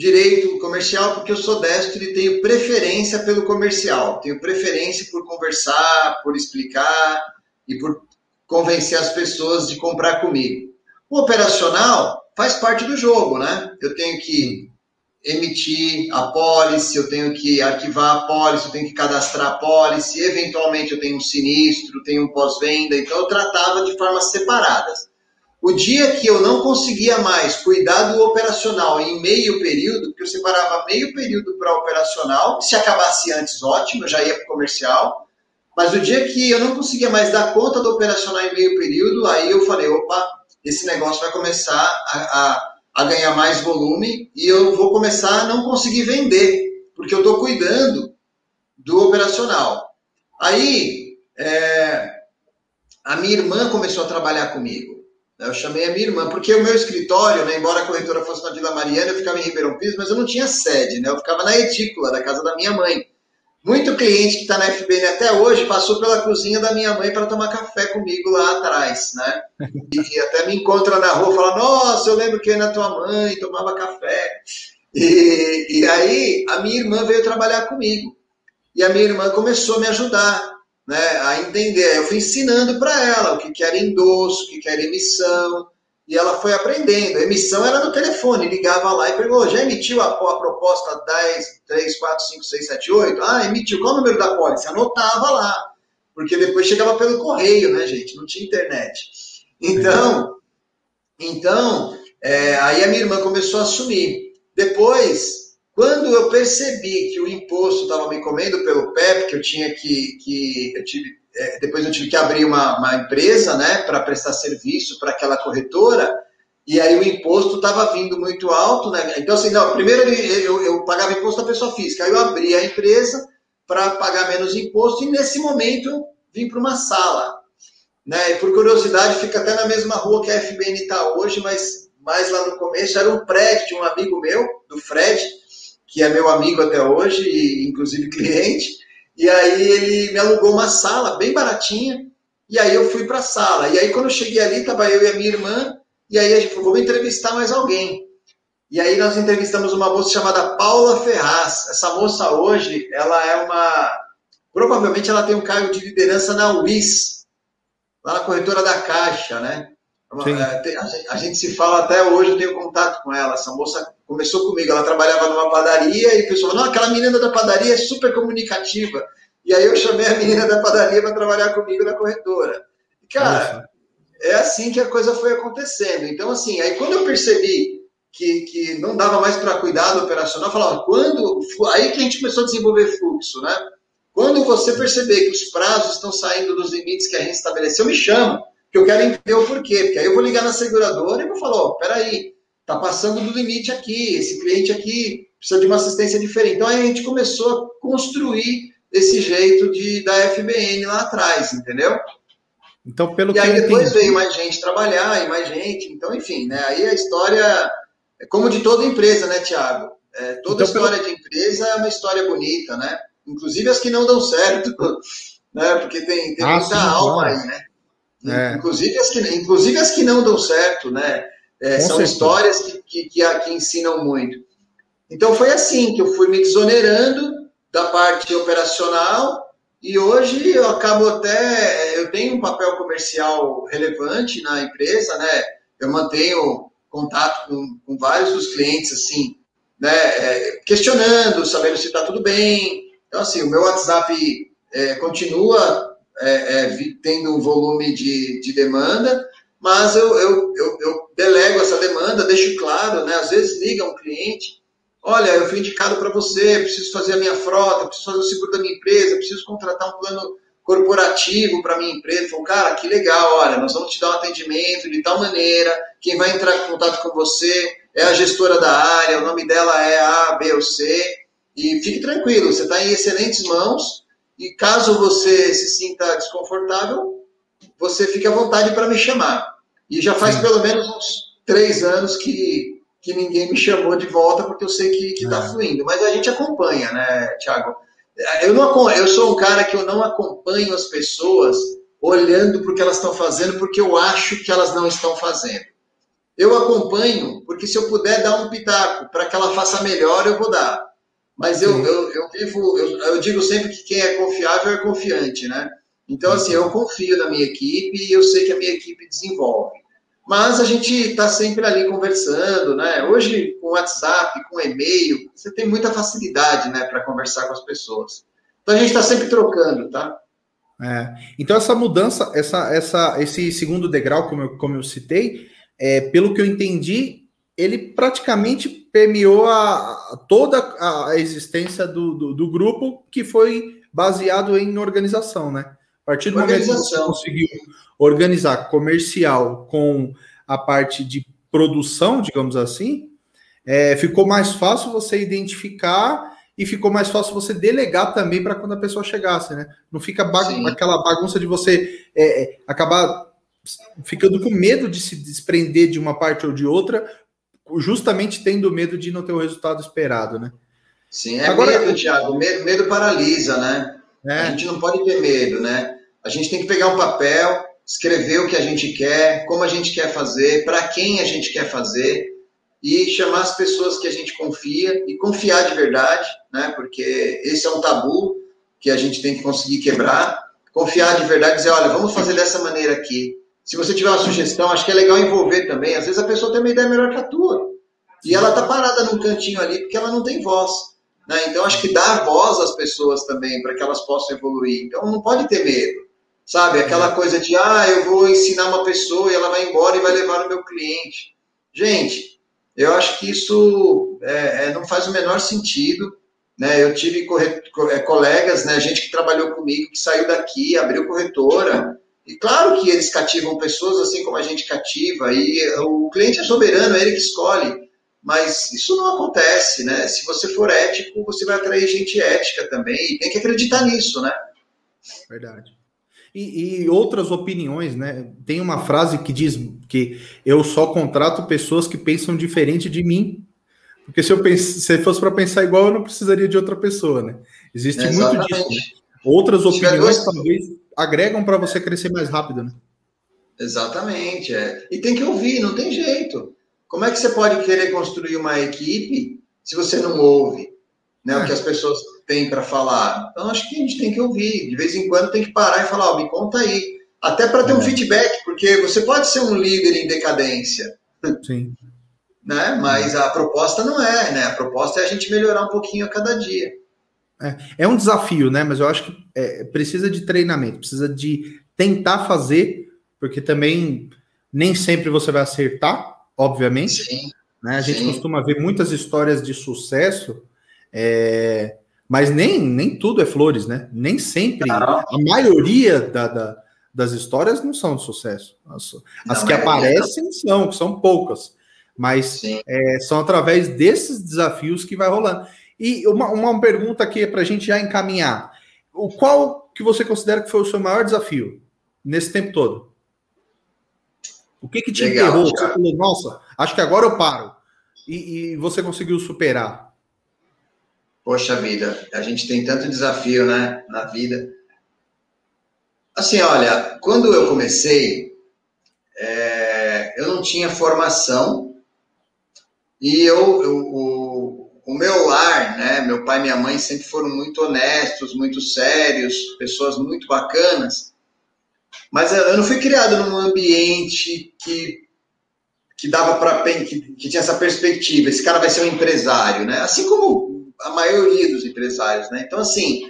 Direito comercial, porque eu sou destro e tenho preferência pelo comercial. Tenho preferência por conversar, por explicar e por convencer as pessoas de comprar comigo. O operacional faz parte do jogo, né? Eu tenho que emitir a pólice, eu tenho que arquivar a pólice, eu tenho que cadastrar a pólice, eventualmente eu tenho um sinistro, tenho um pós-venda, então eu tratava de formas separadas. O dia que eu não conseguia mais cuidar do operacional em meio período, porque eu separava meio período para operacional, se acabasse antes, ótimo, eu já ia para o comercial. Mas o dia que eu não conseguia mais dar conta do operacional em meio período, aí eu falei, opa, esse negócio vai começar a, a, a ganhar mais volume e eu vou começar a não conseguir vender, porque eu estou cuidando do operacional. Aí, é, a minha irmã começou a trabalhar comigo. Eu chamei a minha irmã, porque o meu escritório, né, embora a corretora fosse na Vila Mariana, eu ficava em Ribeirão Pires, mas eu não tinha sede, né? Eu ficava na edícula da casa da minha mãe. Muito cliente que está na FBN até hoje passou pela cozinha da minha mãe para tomar café comigo lá atrás, né? E, e até me encontra na rua e fala: Nossa, eu lembro que na tua mãe tomava café. E, e aí a minha irmã veio trabalhar comigo. E a minha irmã começou a me ajudar né, a entender. Eu fui ensinando para ela o que, que era endosso, o que, que era emissão, e ela foi aprendendo. A emissão era no telefone, ligava lá e perguntou: já emitiu a, a proposta 10, 3, 4, 5, 6, 7, 8? Ah, emitiu. Qual o número da pólice? Anotava lá, porque depois chegava pelo correio, né, gente? Não tinha internet. Então, então é, aí a minha irmã começou a assumir. Depois, quando eu percebi que o imposto estava me comendo pelo pé, porque eu tinha que. que eu tive, é, depois eu tive que abrir uma, uma empresa né, para prestar serviço para aquela corretora, e aí o imposto estava vindo muito alto. Né? Então, assim, não, primeiro eu, eu pagava imposto da pessoa física, aí eu abri a empresa para pagar menos imposto, e nesse momento vim para uma sala. Né? E por curiosidade, fica até na mesma rua que a FBN está hoje, mas mais lá no começo era um prédio de um amigo meu, do Fred, que é meu amigo até hoje, e inclusive cliente. E aí ele me alugou uma sala bem baratinha, e aí eu fui para a sala. E aí quando eu cheguei ali, estava eu e a minha irmã, e aí a gente falou, vamos entrevistar mais alguém. E aí nós entrevistamos uma moça chamada Paula Ferraz. Essa moça hoje, ela é uma... Provavelmente ela tem um cargo de liderança na UIS, lá na corretora da Caixa, né? É, a gente se fala até hoje, eu tenho contato com ela. Essa moça começou comigo, ela trabalhava numa padaria e o pessoal, não, aquela menina da padaria é super comunicativa. E aí eu chamei a menina da padaria para trabalhar comigo na corretora. E, cara, é assim que a coisa foi acontecendo. Então, assim, aí quando eu percebi que, que não dava mais para cuidar do operacional, eu falava, quando. Aí que a gente começou a desenvolver fluxo, né? Quando você perceber que os prazos estão saindo dos limites que a gente estabeleceu, me chama que eu quero entender o porquê. Porque aí eu vou ligar na seguradora e vou falar, ó, peraí, tá passando do limite aqui, esse cliente aqui precisa de uma assistência diferente. Então aí a gente começou a construir esse jeito de da FBN lá atrás, entendeu?
Então, pelo
e aí depois entendi... veio mais gente trabalhar e mais gente. Então, enfim, né? Aí a história é como de toda empresa, né, Tiago? É, toda então, história pelo... de empresa é uma história bonita, né? Inclusive as que não dão certo, né? Porque tem, tem ah, muita alma aí, né? É. Inclusive, as que, inclusive as que não dão certo, né? É, são certeza. histórias que, que, que, que ensinam muito. Então foi assim que eu fui me desonerando da parte operacional e hoje eu acabo até eu tenho um papel comercial relevante na empresa, né? Eu mantenho contato com, com vários dos clientes assim, né? É, questionando, sabendo se está tudo bem. Então assim, o meu WhatsApp é, continua é, é, tendo um volume de, de demanda, mas eu, eu, eu, eu, delego essa demanda, deixo claro, né? Às vezes liga um cliente, olha, eu fui indicado para você, preciso fazer a minha frota, preciso fazer o seguro da minha empresa, preciso contratar um plano corporativo para minha empresa. Falou, cara, que legal, olha, nós vamos te dar um atendimento de tal maneira, quem vai entrar em contato com você é a gestora da área, o nome dela é A, B ou C, e fique tranquilo, você está em excelentes mãos, E caso você se sinta desconfortável, você fica à vontade para me chamar. E já faz Sim. pelo menos uns três anos que, que ninguém me chamou de volta, porque eu sei que está é. fluindo. Mas a gente acompanha, né, Thiago? Eu, não, eu sou um cara que eu não acompanho as pessoas olhando para o que elas estão fazendo, porque eu acho que elas não estão fazendo. Eu acompanho, porque se eu puder dar um pitaco para que ela faça melhor, eu vou dar. Mas eu, eu, eu, vivo, eu, eu, digo sempre que quem é confiável é confiante, né? Então, assim, eu confio na minha equipe e eu sei que a minha equipe desenvolve. Mas a gente está sempre ali conversando, né? Hoje, com WhatsApp, com e-mail, você tem muita facilidade, né, para conversar com as pessoas. Então, a gente está sempre trocando, tá?
É. Então, essa mudança, essa, essa, esse segundo degrau, como eu, como eu citei, é, pelo que eu entendi, ele praticamente permeou a, a toda a existência do, do, do, grupo que foi baseado em organização, né? A partir do momento que você conseguiu organizar comercial com a parte de produção, digamos assim, é, ficou mais fácil você identificar e ficou mais fácil você delegar também para quando a pessoa chegasse, né? Não fica bagun aquela bagunça de você é, é, acabar ficando com medo de se desprender de uma parte ou de outra justamente tendo medo de não ter o resultado esperado, né?
Sim, é Agora, medo, Thiago. Medo, medo paralisa, né? É. A gente não pode ter medo, né? A gente tem que pegar um papel, escrever o que a gente quer, como a gente quer fazer, para quem a gente quer fazer e chamar as pessoas que a gente confia e confiar de verdade, né? Porque esse é um tabu que a gente tem que conseguir quebrar. Confiar de verdade, dizer, olha, vamos fazer dessa maneira aqui. Se você tiver uma sugestão, acho que é legal envolver também. Às vezes a pessoa tem uma ideia melhor que a tua. E ela está parada num cantinho ali porque ela não tem voz. Né? Então, acho que dar voz às pessoas também, para que elas possam evoluir. Então, não pode ter medo. Sabe? Aquela é. coisa de, ah, eu vou ensinar uma pessoa e ela vai embora e vai levar o meu cliente. Gente, eu acho que isso é, é, não faz o menor sentido. Né? Eu tive corret... É, colegas, né, gente que trabalhou comigo, que saiu daqui, abriu corretora, e claro que eles cativam pessoas assim como a gente cativa, e o cliente é soberano, é ele que escolhe. Mas isso não acontece, né? Se você for ético, você vai atrair gente ética também, e tem que acreditar nisso, né?
Verdade. E, e, outras opiniões, né? Tem uma frase que diz que eu só contrato pessoas que pensam diferente de mim. Porque se eu pense, se fosse para pensar igual, eu não precisaria de outra pessoa, né? Existe Exatamente. muito disso. Né? Outras opiniões talvez agregam para você crescer mais rápido, né?
Exatamente, é. E tem que ouvir, não tem jeito. Como é que você pode querer construir uma equipe se você não ouve né, é. o que as pessoas têm para falar? Então, acho que a gente tem que ouvir. De vez em quando tem que parar e falar, oh, me conta aí. Até para ter é. um feedback, porque você pode ser um líder em decadência.
Sim.
Né? Mas a proposta não é, né? A proposta é a gente melhorar um pouquinho a cada dia.
É, é um desafio, né? Mas eu acho que é, precisa de treinamento, precisa de tentar fazer, porque também nem sempre você vai acertar, obviamente. Sim, né? A gente sim. costuma ver muitas histórias de sucesso, é, mas nem, nem tudo é flores, né? Nem sempre. Não. A maioria da, da, das histórias não são de sucesso. As, as que é aparecem são, são poucas. Mas é, são através desses desafios que vai rolando. E uma, uma pergunta aqui para a gente já encaminhar. O qual que você considera que foi o seu maior desafio nesse tempo todo? O que que te Legal, enterrou? Você falou, nossa, acho que agora eu paro. E, e, você conseguiu superar?
Poxa vida, a gente tem tanto desafio, né, na vida. Assim, olha, quando eu comecei, é, eu não tinha formação e eu, eu o meu lar, né, meu pai e minha mãe sempre foram muito honestos, muito sérios, pessoas muito bacanas, mas eu não fui criado num ambiente que, que dava para que, que tinha essa perspectiva, esse cara vai ser um empresário, né? Assim como a maioria dos empresários, né? Então, assim,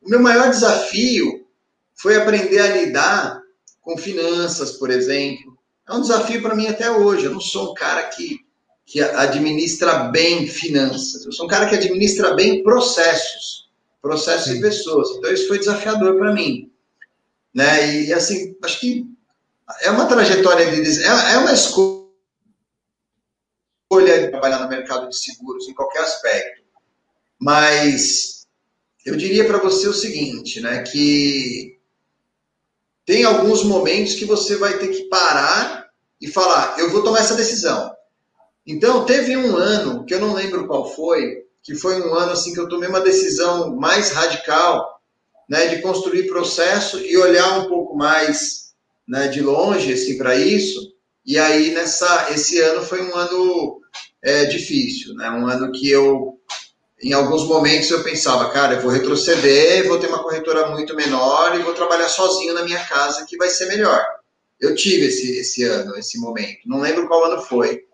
o meu maior desafio foi aprender a lidar com finanças, por exemplo. É um desafio para mim até hoje. Eu não sou um cara que que administra bem finanças. Eu sou um cara que administra bem processos, processos Sim. e pessoas. Então isso foi desafiador para mim, né? E assim, acho que é uma trajetória de é, é uma escolha de trabalhar no mercado de seguros em qualquer aspecto. Mas eu diria para você o seguinte, né? Que tem alguns momentos que você vai ter que parar e falar, eu vou tomar essa decisão. Então, teve um ano, que eu não lembro qual foi, que foi um ano assim que eu tomei uma decisão mais radical, né, de construir processo e olhar um pouco mais, né, de longe assim para isso. E aí nessa esse ano foi um ano é, difícil, né? Um ano que eu em alguns momentos eu pensava, cara, eu vou retroceder, vou ter uma corretora muito menor e vou trabalhar sozinho na minha casa que vai ser melhor. Eu tive esse, esse ano, esse momento. Não lembro qual ano foi.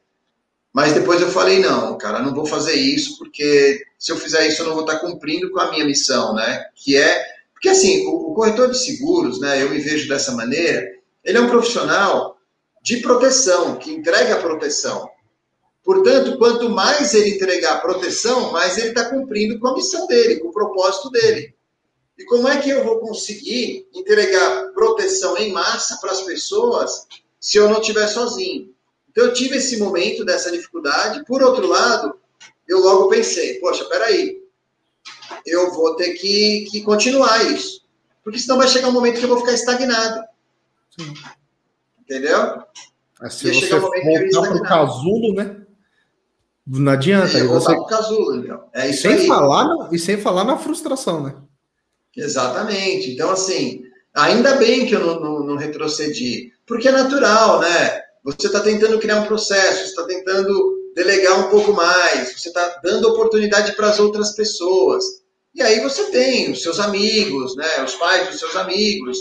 Mas depois eu falei, não, cara, não vou fazer isso, porque se eu fizer isso, eu não vou estar cumprindo com a minha missão, né? Que é. Porque assim, o, corretor de seguros, né? Eu me vejo dessa maneira, ele é um profissional de proteção, que entrega a proteção. Portanto, quanto mais ele entregar proteção, mais ele está cumprindo com a missão dele, com o propósito dele. E como é que eu vou conseguir entregar proteção em massa para as pessoas se eu não estiver sozinho? Então eu tive esse momento dessa dificuldade. Por outro lado, eu logo pensei, poxa, peraí, eu vou ter que, que continuar isso. Porque senão vai chegar um momento que eu vou ficar estagnado. Sim. Entendeu?
É, se você um voltar para o casulo, né? Não adianta.
E
você...
casulo. É isso
sem
aí.
Falar, e sem falar na frustração, né?
Exatamente. Então, assim, ainda bem que eu não, não, não retrocedi. Porque é natural, né? Você está tentando criar um processo, você está tentando delegar um pouco mais, você está dando oportunidade para as outras pessoas. E aí você tem os seus amigos, né, os pais dos seus amigos.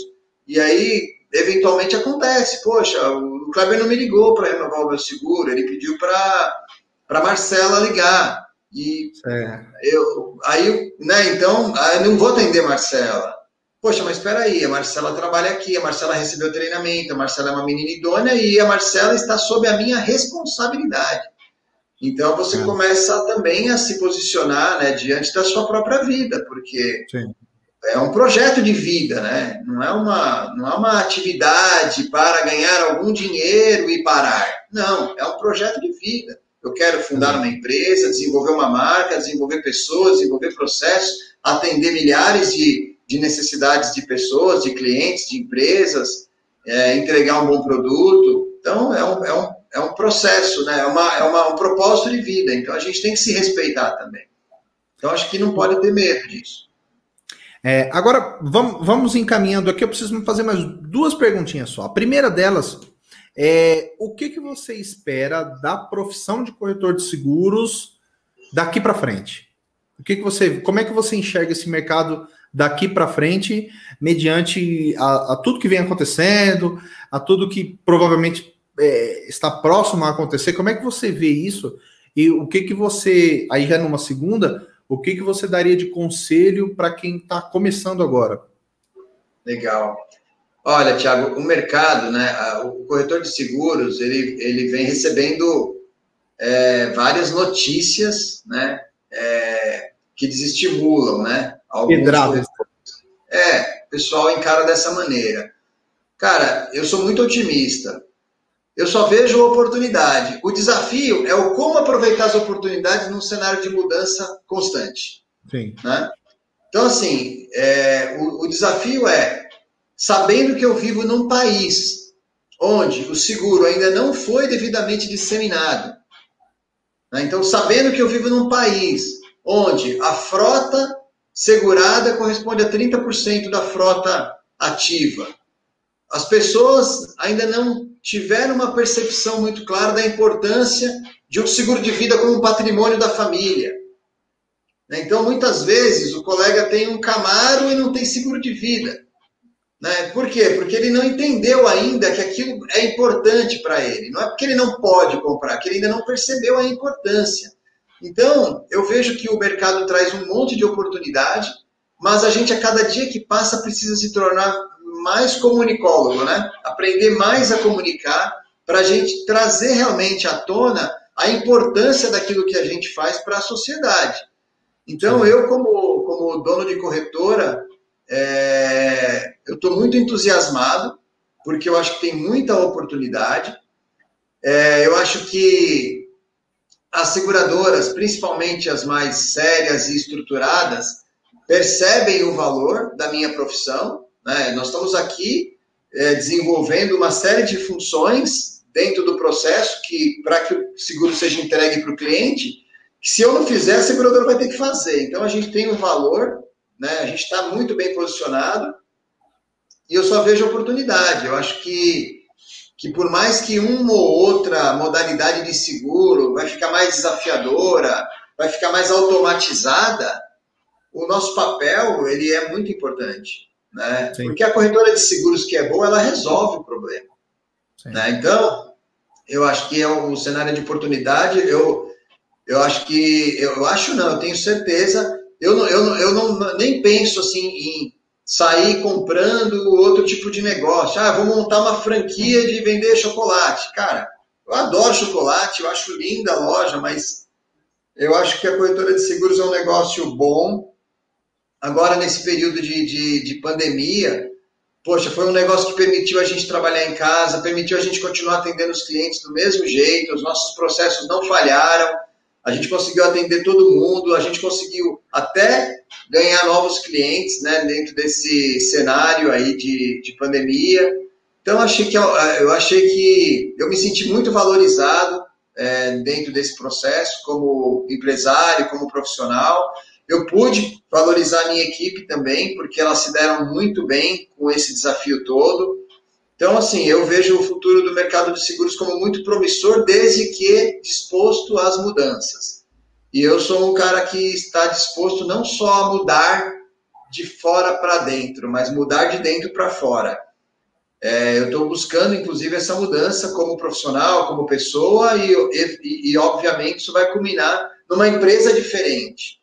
E aí, eventualmente acontece, poxa, o Kleber não me ligou para renovar o meu seguro, ele pediu para Marcela ligar. E é. eu, aí, né, então, eu não vou atender Marcela. Poxa, mas espera aí, a Marcela trabalha aqui, a Marcela recebeu treinamento, a Marcela é uma menina idônea e a Marcela está sob a minha responsabilidade. Então você é. começa também a se posicionar né, diante da sua própria vida, porque Sim. é um projeto de vida, né? Não é uma, não é uma atividade para ganhar algum dinheiro e parar. Não, é um projeto de vida. Eu quero fundar uma empresa, desenvolver uma marca, desenvolver pessoas, desenvolver processos, atender milhares de de necessidades de pessoas, de clientes, de empresas, é, entregar um bom produto. Então, é um, é um, é um processo, né? é, uma, é uma, um propósito de vida. Então, a gente tem que se respeitar também. Então, acho que não pode ter medo disso.
É, agora, vamos, vamos encaminhando aqui. Eu preciso fazer mais duas perguntinhas só. A primeira delas é o que, que você espera da profissão de corretor de seguros daqui para frente? O que, que você, como é que você enxerga esse mercado daqui para frente, mediante a, a, tudo que vem acontecendo, a tudo que provavelmente é, está próximo a acontecer. Como é que você vê isso? E o que que você, aí já numa segunda, o que que você daria de conselho para quem está começando agora?
Legal. Olha, Thiago, o mercado, né, o corretor de seguros, ele, ele vem recebendo é, várias notícias, né, é, que desestimulam, né,
Pedradas.
É, o pessoal encara dessa maneira. Cara, eu sou muito otimista. Eu só vejo oportunidade. O desafio é o como aproveitar as oportunidades num cenário de mudança constante.
Sim.
Né? Então, assim, é, o, o desafio é, sabendo que eu vivo num país onde o seguro ainda não foi devidamente disseminado, né? então, sabendo que eu vivo num país onde a frota segurada corresponde a 30% da frota ativa. As pessoas ainda não tiveram uma percepção muito clara da importância de um seguro de vida como um patrimônio da família. Então, muitas vezes, o colega tem um Camaro e não tem seguro de vida. Né? Por quê? Porque ele não entendeu ainda que aquilo é importante para ele. Não é porque ele não pode comprar, que ele ainda não percebeu a importância. Então, eu vejo que o mercado traz um monte de oportunidade, mas a gente, a cada dia que passa, precisa se tornar mais comunicólogo, né? Aprender mais a comunicar para a gente trazer realmente à tona a importância daquilo que a gente faz para a sociedade. Então, Sim. eu, como, como dono de corretora, é, eu estou muito entusiasmado, porque eu acho que tem muita oportunidade. É, eu acho que as seguradoras, principalmente as mais sérias e estruturadas, percebem o valor da minha profissão. Né? Nós estamos aqui é, desenvolvendo uma série de funções dentro do processo que, para que o seguro seja entregue para o cliente, que se eu não fizer, a seguradora vai ter que fazer. Então, a gente tem um valor, né? a gente está muito bem posicionado e eu só vejo oportunidade. Eu acho que, que por mais que uma ou outra modalidade de seguro vai ficar mais desafiadora, vai ficar mais automatizada, o nosso papel ele é muito importante. Né? Porque a corretora de seguros que é boa, ela resolve o problema. Né? Então, eu acho que é um cenário de oportunidade. Eu, eu acho que, eu acho não, eu tenho certeza. Eu, não, eu, não, eu não, nem penso assim em sair comprando outro tipo de negócio. Ah, vou montar uma franquia de vender chocolate. Cara, eu adoro chocolate, eu acho linda a loja, mas eu acho que a corretora de seguros é um negócio bom. Agora, nesse período de, de, de pandemia, poxa, foi um negócio que permitiu a gente trabalhar em casa, permitiu a gente continuar atendendo os clientes do mesmo jeito, os nossos processos não falharam, a gente conseguiu atender todo mundo, a gente conseguiu até ganhar novos clientes, né, dentro desse cenário aí de, de pandemia. Então, achei que, eu achei que eu me senti muito valorizado é, dentro desse processo, como empresário, como profissional, eu pude valorizar a minha equipe também, porque elas se deram muito bem com esse desafio todo. Então, assim, eu vejo o futuro do mercado de seguros como muito promissor, desde que disposto às mudanças. E eu sou um cara que está disposto não só a mudar de fora para dentro, mas mudar de dentro para fora. É, eu estou buscando, inclusive, essa mudança como profissional, como pessoa, e, e, e, obviamente, isso vai culminar numa empresa diferente.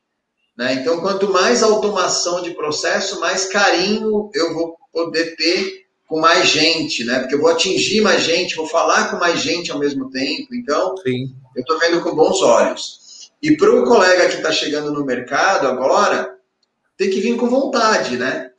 Né? Então, quanto mais automação de processo, mais carinho eu vou poder ter com mais gente, né? Porque eu vou atingir mais gente, vou falar com mais gente ao mesmo tempo. Então, Sim. eu estou vendo com bons olhos. E para o colega que está chegando no mercado agora, tem que vir com vontade, né?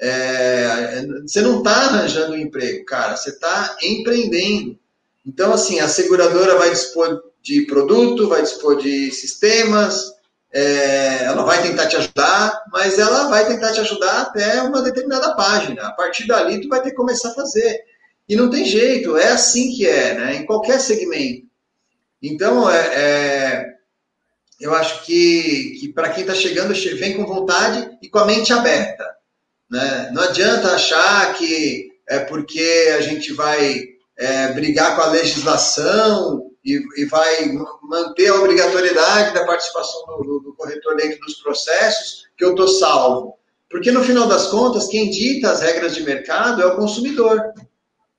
É, você não está arranjando um emprego, cara, você está empreendendo. Então, assim, a seguradora vai dispor de produto, vai dispor de sistemas, é, ela vai tentar te ajudar, mas ela vai tentar te ajudar até uma determinada página. A partir dali, tu vai ter que começar a fazer. E não tem jeito, é assim que é, né? Em qualquer segmento. Então, é, é eu acho que, que para quem está chegando, vem com vontade e com a mente aberta. Né? Não adianta achar que é porque a gente vai é, brigar com a legislação e, e vai manter a obrigatoriedade da participação do, do, corretor dentro dos processos, que eu estou salvo. Porque, no final das contas, quem dita as regras de mercado é o consumidor.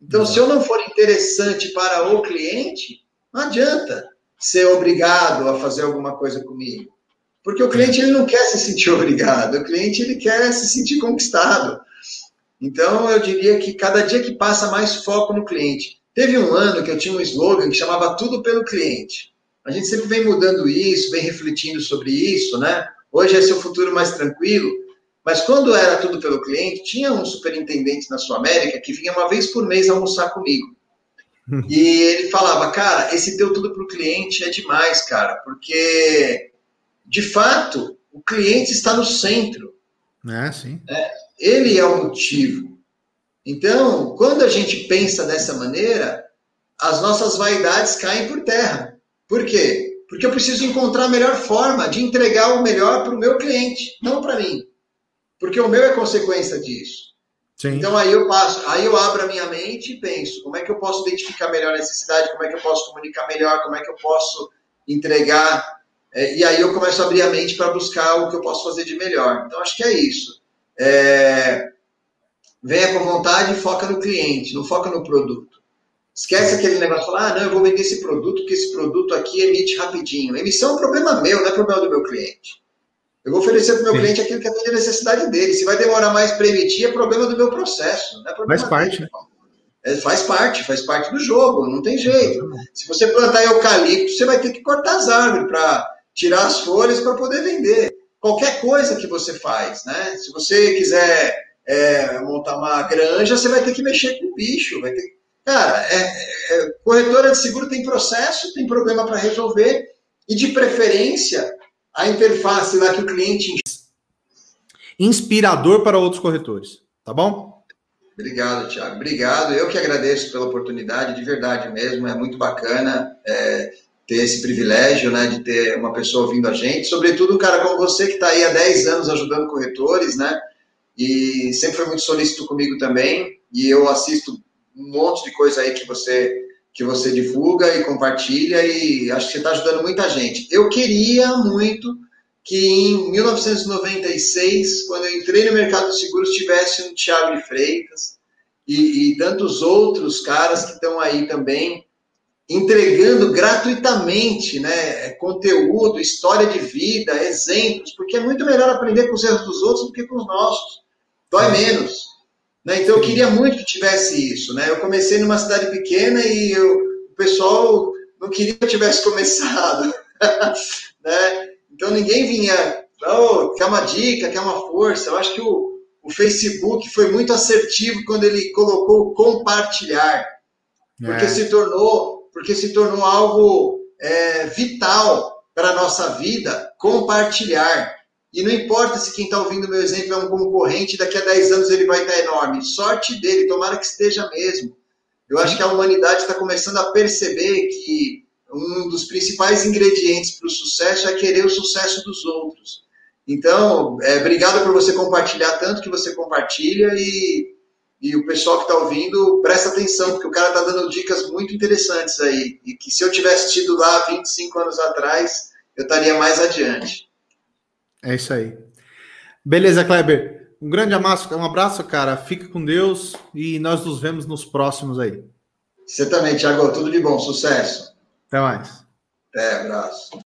Então, se eu não for interessante para o cliente, não adianta ser obrigado a fazer alguma coisa comigo. Porque o cliente ele não quer se sentir obrigado, o cliente ele quer se sentir conquistado. Então, eu diria que cada dia que passa, mais foco no cliente. Teve um ano que eu tinha um slogan que chamava Tudo pelo Cliente. A gente sempre vem mudando isso, vem refletindo sobre isso, né? Hoje é seu futuro mais tranquilo. Mas quando era tudo pelo cliente, tinha um superintendente na Sul América que vinha uma vez por mês almoçar comigo. E ele falava, cara, esse teu tudo para o cliente é demais, cara, porque de fato o cliente está no centro.
É, sim.
É, ele é o motivo. Então, quando a gente pensa dessa maneira, as nossas vaidades caem por terra. Por quê? Porque eu preciso encontrar a melhor forma de entregar o melhor para o meu cliente, não para mim. Porque o meu é consequência disso. Sim. Então aí eu passo, aí eu abro a minha mente e penso, como é que eu posso identificar melhor a necessidade, como é que eu posso comunicar melhor, como é que eu posso entregar. É, e aí eu começo a abrir a mente para buscar o que eu posso fazer de melhor. Então acho que é isso. É, venha com vontade e foca no cliente, não foca no produto. Esquece aquele negócio de falar, ah, não, eu vou vender esse produto, que esse produto aqui emite rapidinho. A emissão é um problema meu, não é problema do meu cliente. Eu vou oferecer para o meu Sim. cliente aquilo que atende a necessidade dele. Se vai demorar mais para emitir, é problema do meu processo. Não é problema
faz parte. Dele.
É, faz parte, faz parte do jogo, não tem jeito. Se você plantar eucalipto, você vai ter que cortar as árvores para tirar as folhas para poder vender. Qualquer coisa que você faz, né? Se você quiser é, montar uma granja, você vai ter que mexer com o bicho. Vai ter... Cara, é, é, corretora de seguro tem processo, tem problema para resolver, e de preferência, a interface lá que o cliente.
inspirador para outros corretores. Tá bom?
Obrigado, Thiago. Obrigado. Eu que agradeço pela oportunidade, de verdade mesmo. É muito bacana é, ter esse privilégio né, de ter uma pessoa ouvindo a gente. Sobretudo um cara como você, que está aí há 10 anos ajudando corretores, né? E sempre foi muito solícito comigo também. E eu assisto um monte de coisa aí que você que você divulga e compartilha e acho que você está ajudando muita gente. Eu queria muito que em 1996, quando eu entrei no mercado de seguros, tivesse um Thiago de Freitas e, e tantos outros caras que estão aí também entregando gratuitamente né, conteúdo, história de vida, exemplos, porque é muito melhor aprender com os erros dos outros do que com os nossos. Dói menos. Né? Então eu queria muito que tivesse isso. Né? Eu comecei numa cidade pequena e eu, o pessoal não queria que eu tivesse começado. né? Então ninguém vinha, oh, quer uma dica, quer uma força. Eu acho que o, o Facebook foi muito assertivo quando ele colocou compartilhar. Porque é. se tornou, porque se tornou algo é, vital para a nossa vida compartilhar. E não importa se quem está ouvindo meu exemplo é um concorrente, daqui a 10 anos ele vai estar tá enorme. Sorte dele, tomara que esteja mesmo. Eu acho que a humanidade está começando a perceber que um dos principais ingredientes para o sucesso é querer o sucesso dos outros. Então, é, obrigado por você compartilhar tanto que você compartilha e, e o pessoal que está ouvindo, presta atenção, porque o cara está dando dicas muito interessantes aí. E que se eu tivesse tido lá 25 anos atrás, eu estaria mais adiante.
É isso aí. Beleza, Kleber. Um grande abraço, um abraço, cara. Fica com Deus e nós nos vemos nos próximos aí.
Você também, Thiago. Tudo de bom. Sucesso.
Até mais.
Até, abraço.